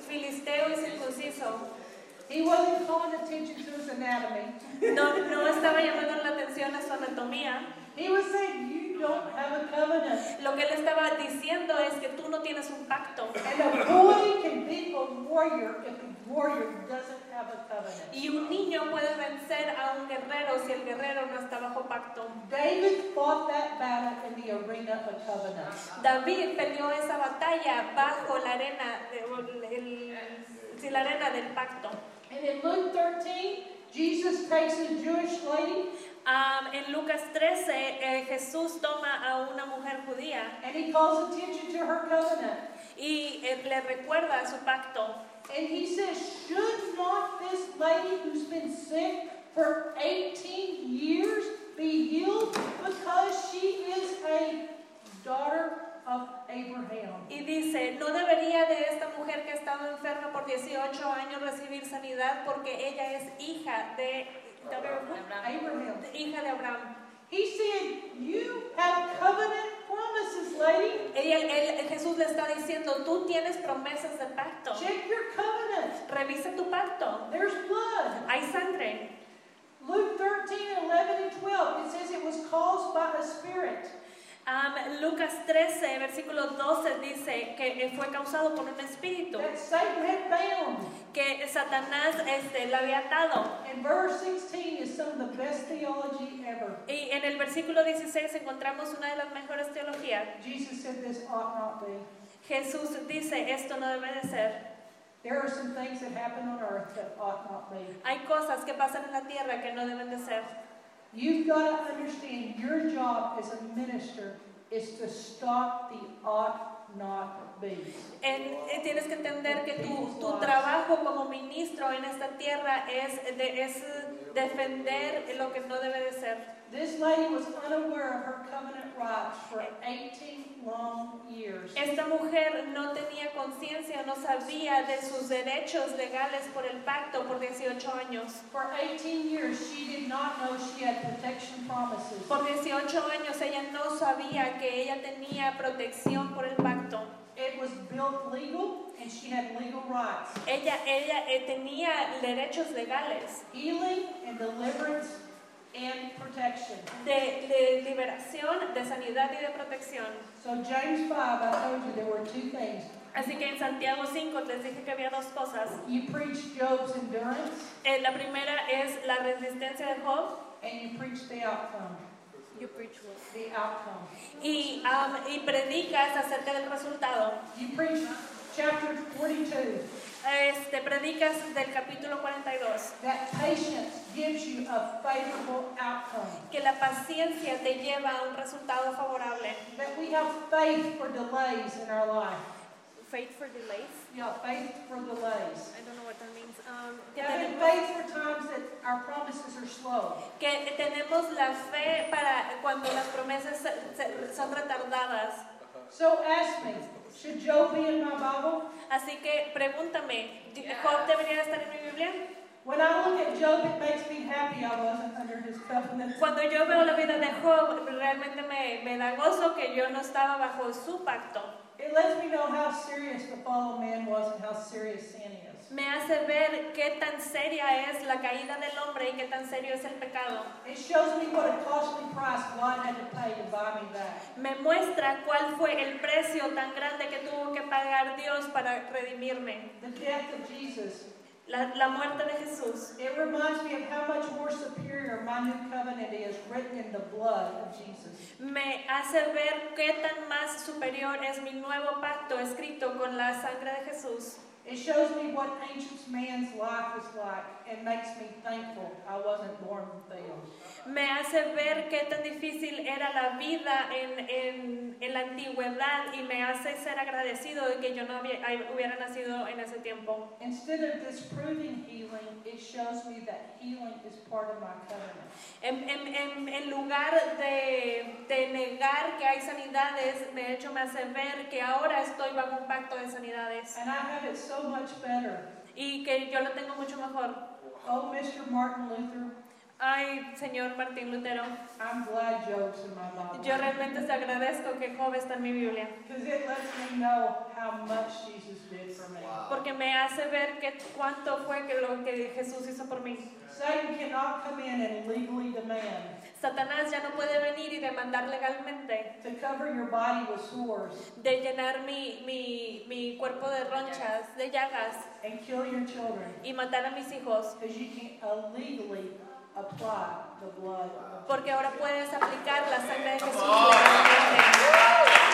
filisteo y circunciso. He wasn't calling attention to his anatomy. No, no estaba llamando la atención a su anatomía. He was saying, you don't have a covenant. Lo que él estaba diciendo es que tú no tienes un pacto. And a boy can beat a warrior if the warrior doesn't have a covenant. Y un niño puede vencer a un guerrero si el guerrero no está bajo pacto. David fought that battle in the arena of covenant. David peleó esa batalla bajo la arena, de- el- sí, la arena del pacto. And in Luke 13, Jesus takes a Jewish lady Am, en Lucas 13, eh, Jesús toma a una mujer judía and he calls attention to her covenant. y eh, le recuerda su pacto. And he says, Should not this lady who's been sick for 18 years be healed because she is a daughter of Abraham? Y dice, no debería de esta mujer que ha estado enferma por 18 años recibir sanidad porque ella es hija de, de Abraham. hija de Abraham. He said, You have covenant promises, lady. Ella, él- Jesús le está diciendo, tú tienes promesas de pacto. Check your covenant. Revisa tu pacto. There's blood. Hay sangre. Luke 13, 11, and 12, it says it was caused by a spirit. Am, Lucas 13, versículo 12 dice que fue causado por un espíritu, that Satan had bound. que Satanás este, la había atado. And verse 16 is some of the best theology ever. Y en el versículo 16 encontramos una de las mejores teologías. Jesus said this ought not be. Jesús dice, esto no debe de ser. There are some things that happen on earth that ought not be. Hay cosas que pasan en la tierra que no deben de ser. You've got to understand your job as a minister is to stop the ought not. En- eh, tienes que entender que tu, trabajo como ministro en esta tierra es, es defender lo que no debe de ser. This lady was unaware of her covenant rights for 18 long years. Esta mujer no tenía conciencia, no sabía de sus derechos legales por el pacto por 18 años. For 18 years, she did not know she had protection promises. Por 18 años ella no sabía que ella tenía protección por el pacto. It was built legal, and she had legal rights. Ella, ella eh, tenía derechos legales Healing and deliverance and protection. de, de liberación, de sanidad y de protección. So James 5, I told you there were two things. Así que en Santiago 5 les dije que había dos cosas. You preach Job's endurance, Eh, la primera es la resistencia de Job and you preach the outcome. The outcome. y, y predicas acerca del resultado. You preach chapter 42. Este, predicas del capítulo 42, That patience gives you a favorable outcome. que la paciencia te lleva a un resultado favorable. That we have faith for delays in our life. Faith for delays. Yeah, faith for delays. I don't know what that means. Um, tenemos, faith for times that our promises are slow. que tenemos la fe para cuando las promesas son retardadas. So ask me, should Job be in my Bible? Así que pregúntame, ¿Job debería estar en mi Biblia? When I look at Job, it makes me happy I wasn't under his covenant. Cuando yo veo la vida de Job, realmente me, me da gozo que yo no estaba bajo su pacto. It lets me know how serious the fall of man was and how serious sin is. Me hace ver qué tan seria es la caída del hombre y qué tan serio es el pecado. It shows me what a costly price God had to pay to buy me back. Me muestra cuál fue el precio tan grande que tuvo que pagar Dios para redimirme. The death of Jesus. La, la muerte de Jesús. It reminds me of how much more superior my new covenant is written in the blood of Jesus. Me hace ver qué tan más superior es mi nuevo pacto escrito con la sangre de Jesús. It shows me what ancient man's life was like makes me thankful I wasn't born with them. Me hace ver qué tan difícil era la vida en, en, en la antigüedad y me hace ser agradecido de que yo no había- hubiera nacido en ese tiempo. Instead of disproving healing, it shows me that healing is part of my covenant. En, en- en- en lugar de, de negar que hay sanidades, de hecho me hace ver que ahora estoy bajo un pacto de sanidades And I have it so much better. y que yo lo tengo mucho mejor. Oh, Mr. Martin Luther, Ay, señor Martín Lutero, I'm glad Job's in my Bible. yo realmente te agradezco que Job está en mi Biblia, Because it lets me know how much Jesus did for me. porque me hace ver que cuánto fue que lo que Jesús hizo por mí. Satan cannot come in and legally demand Satanás ya no puede venir y demandar legalmente. To cover your body with sores de llenar mi, mi, mi cuerpo de ronchas, de llagas. and kill your children. y matar a mis hijos, Because you can illegally apply the blood of porque ahora puedes aplicar la sangre de Jesús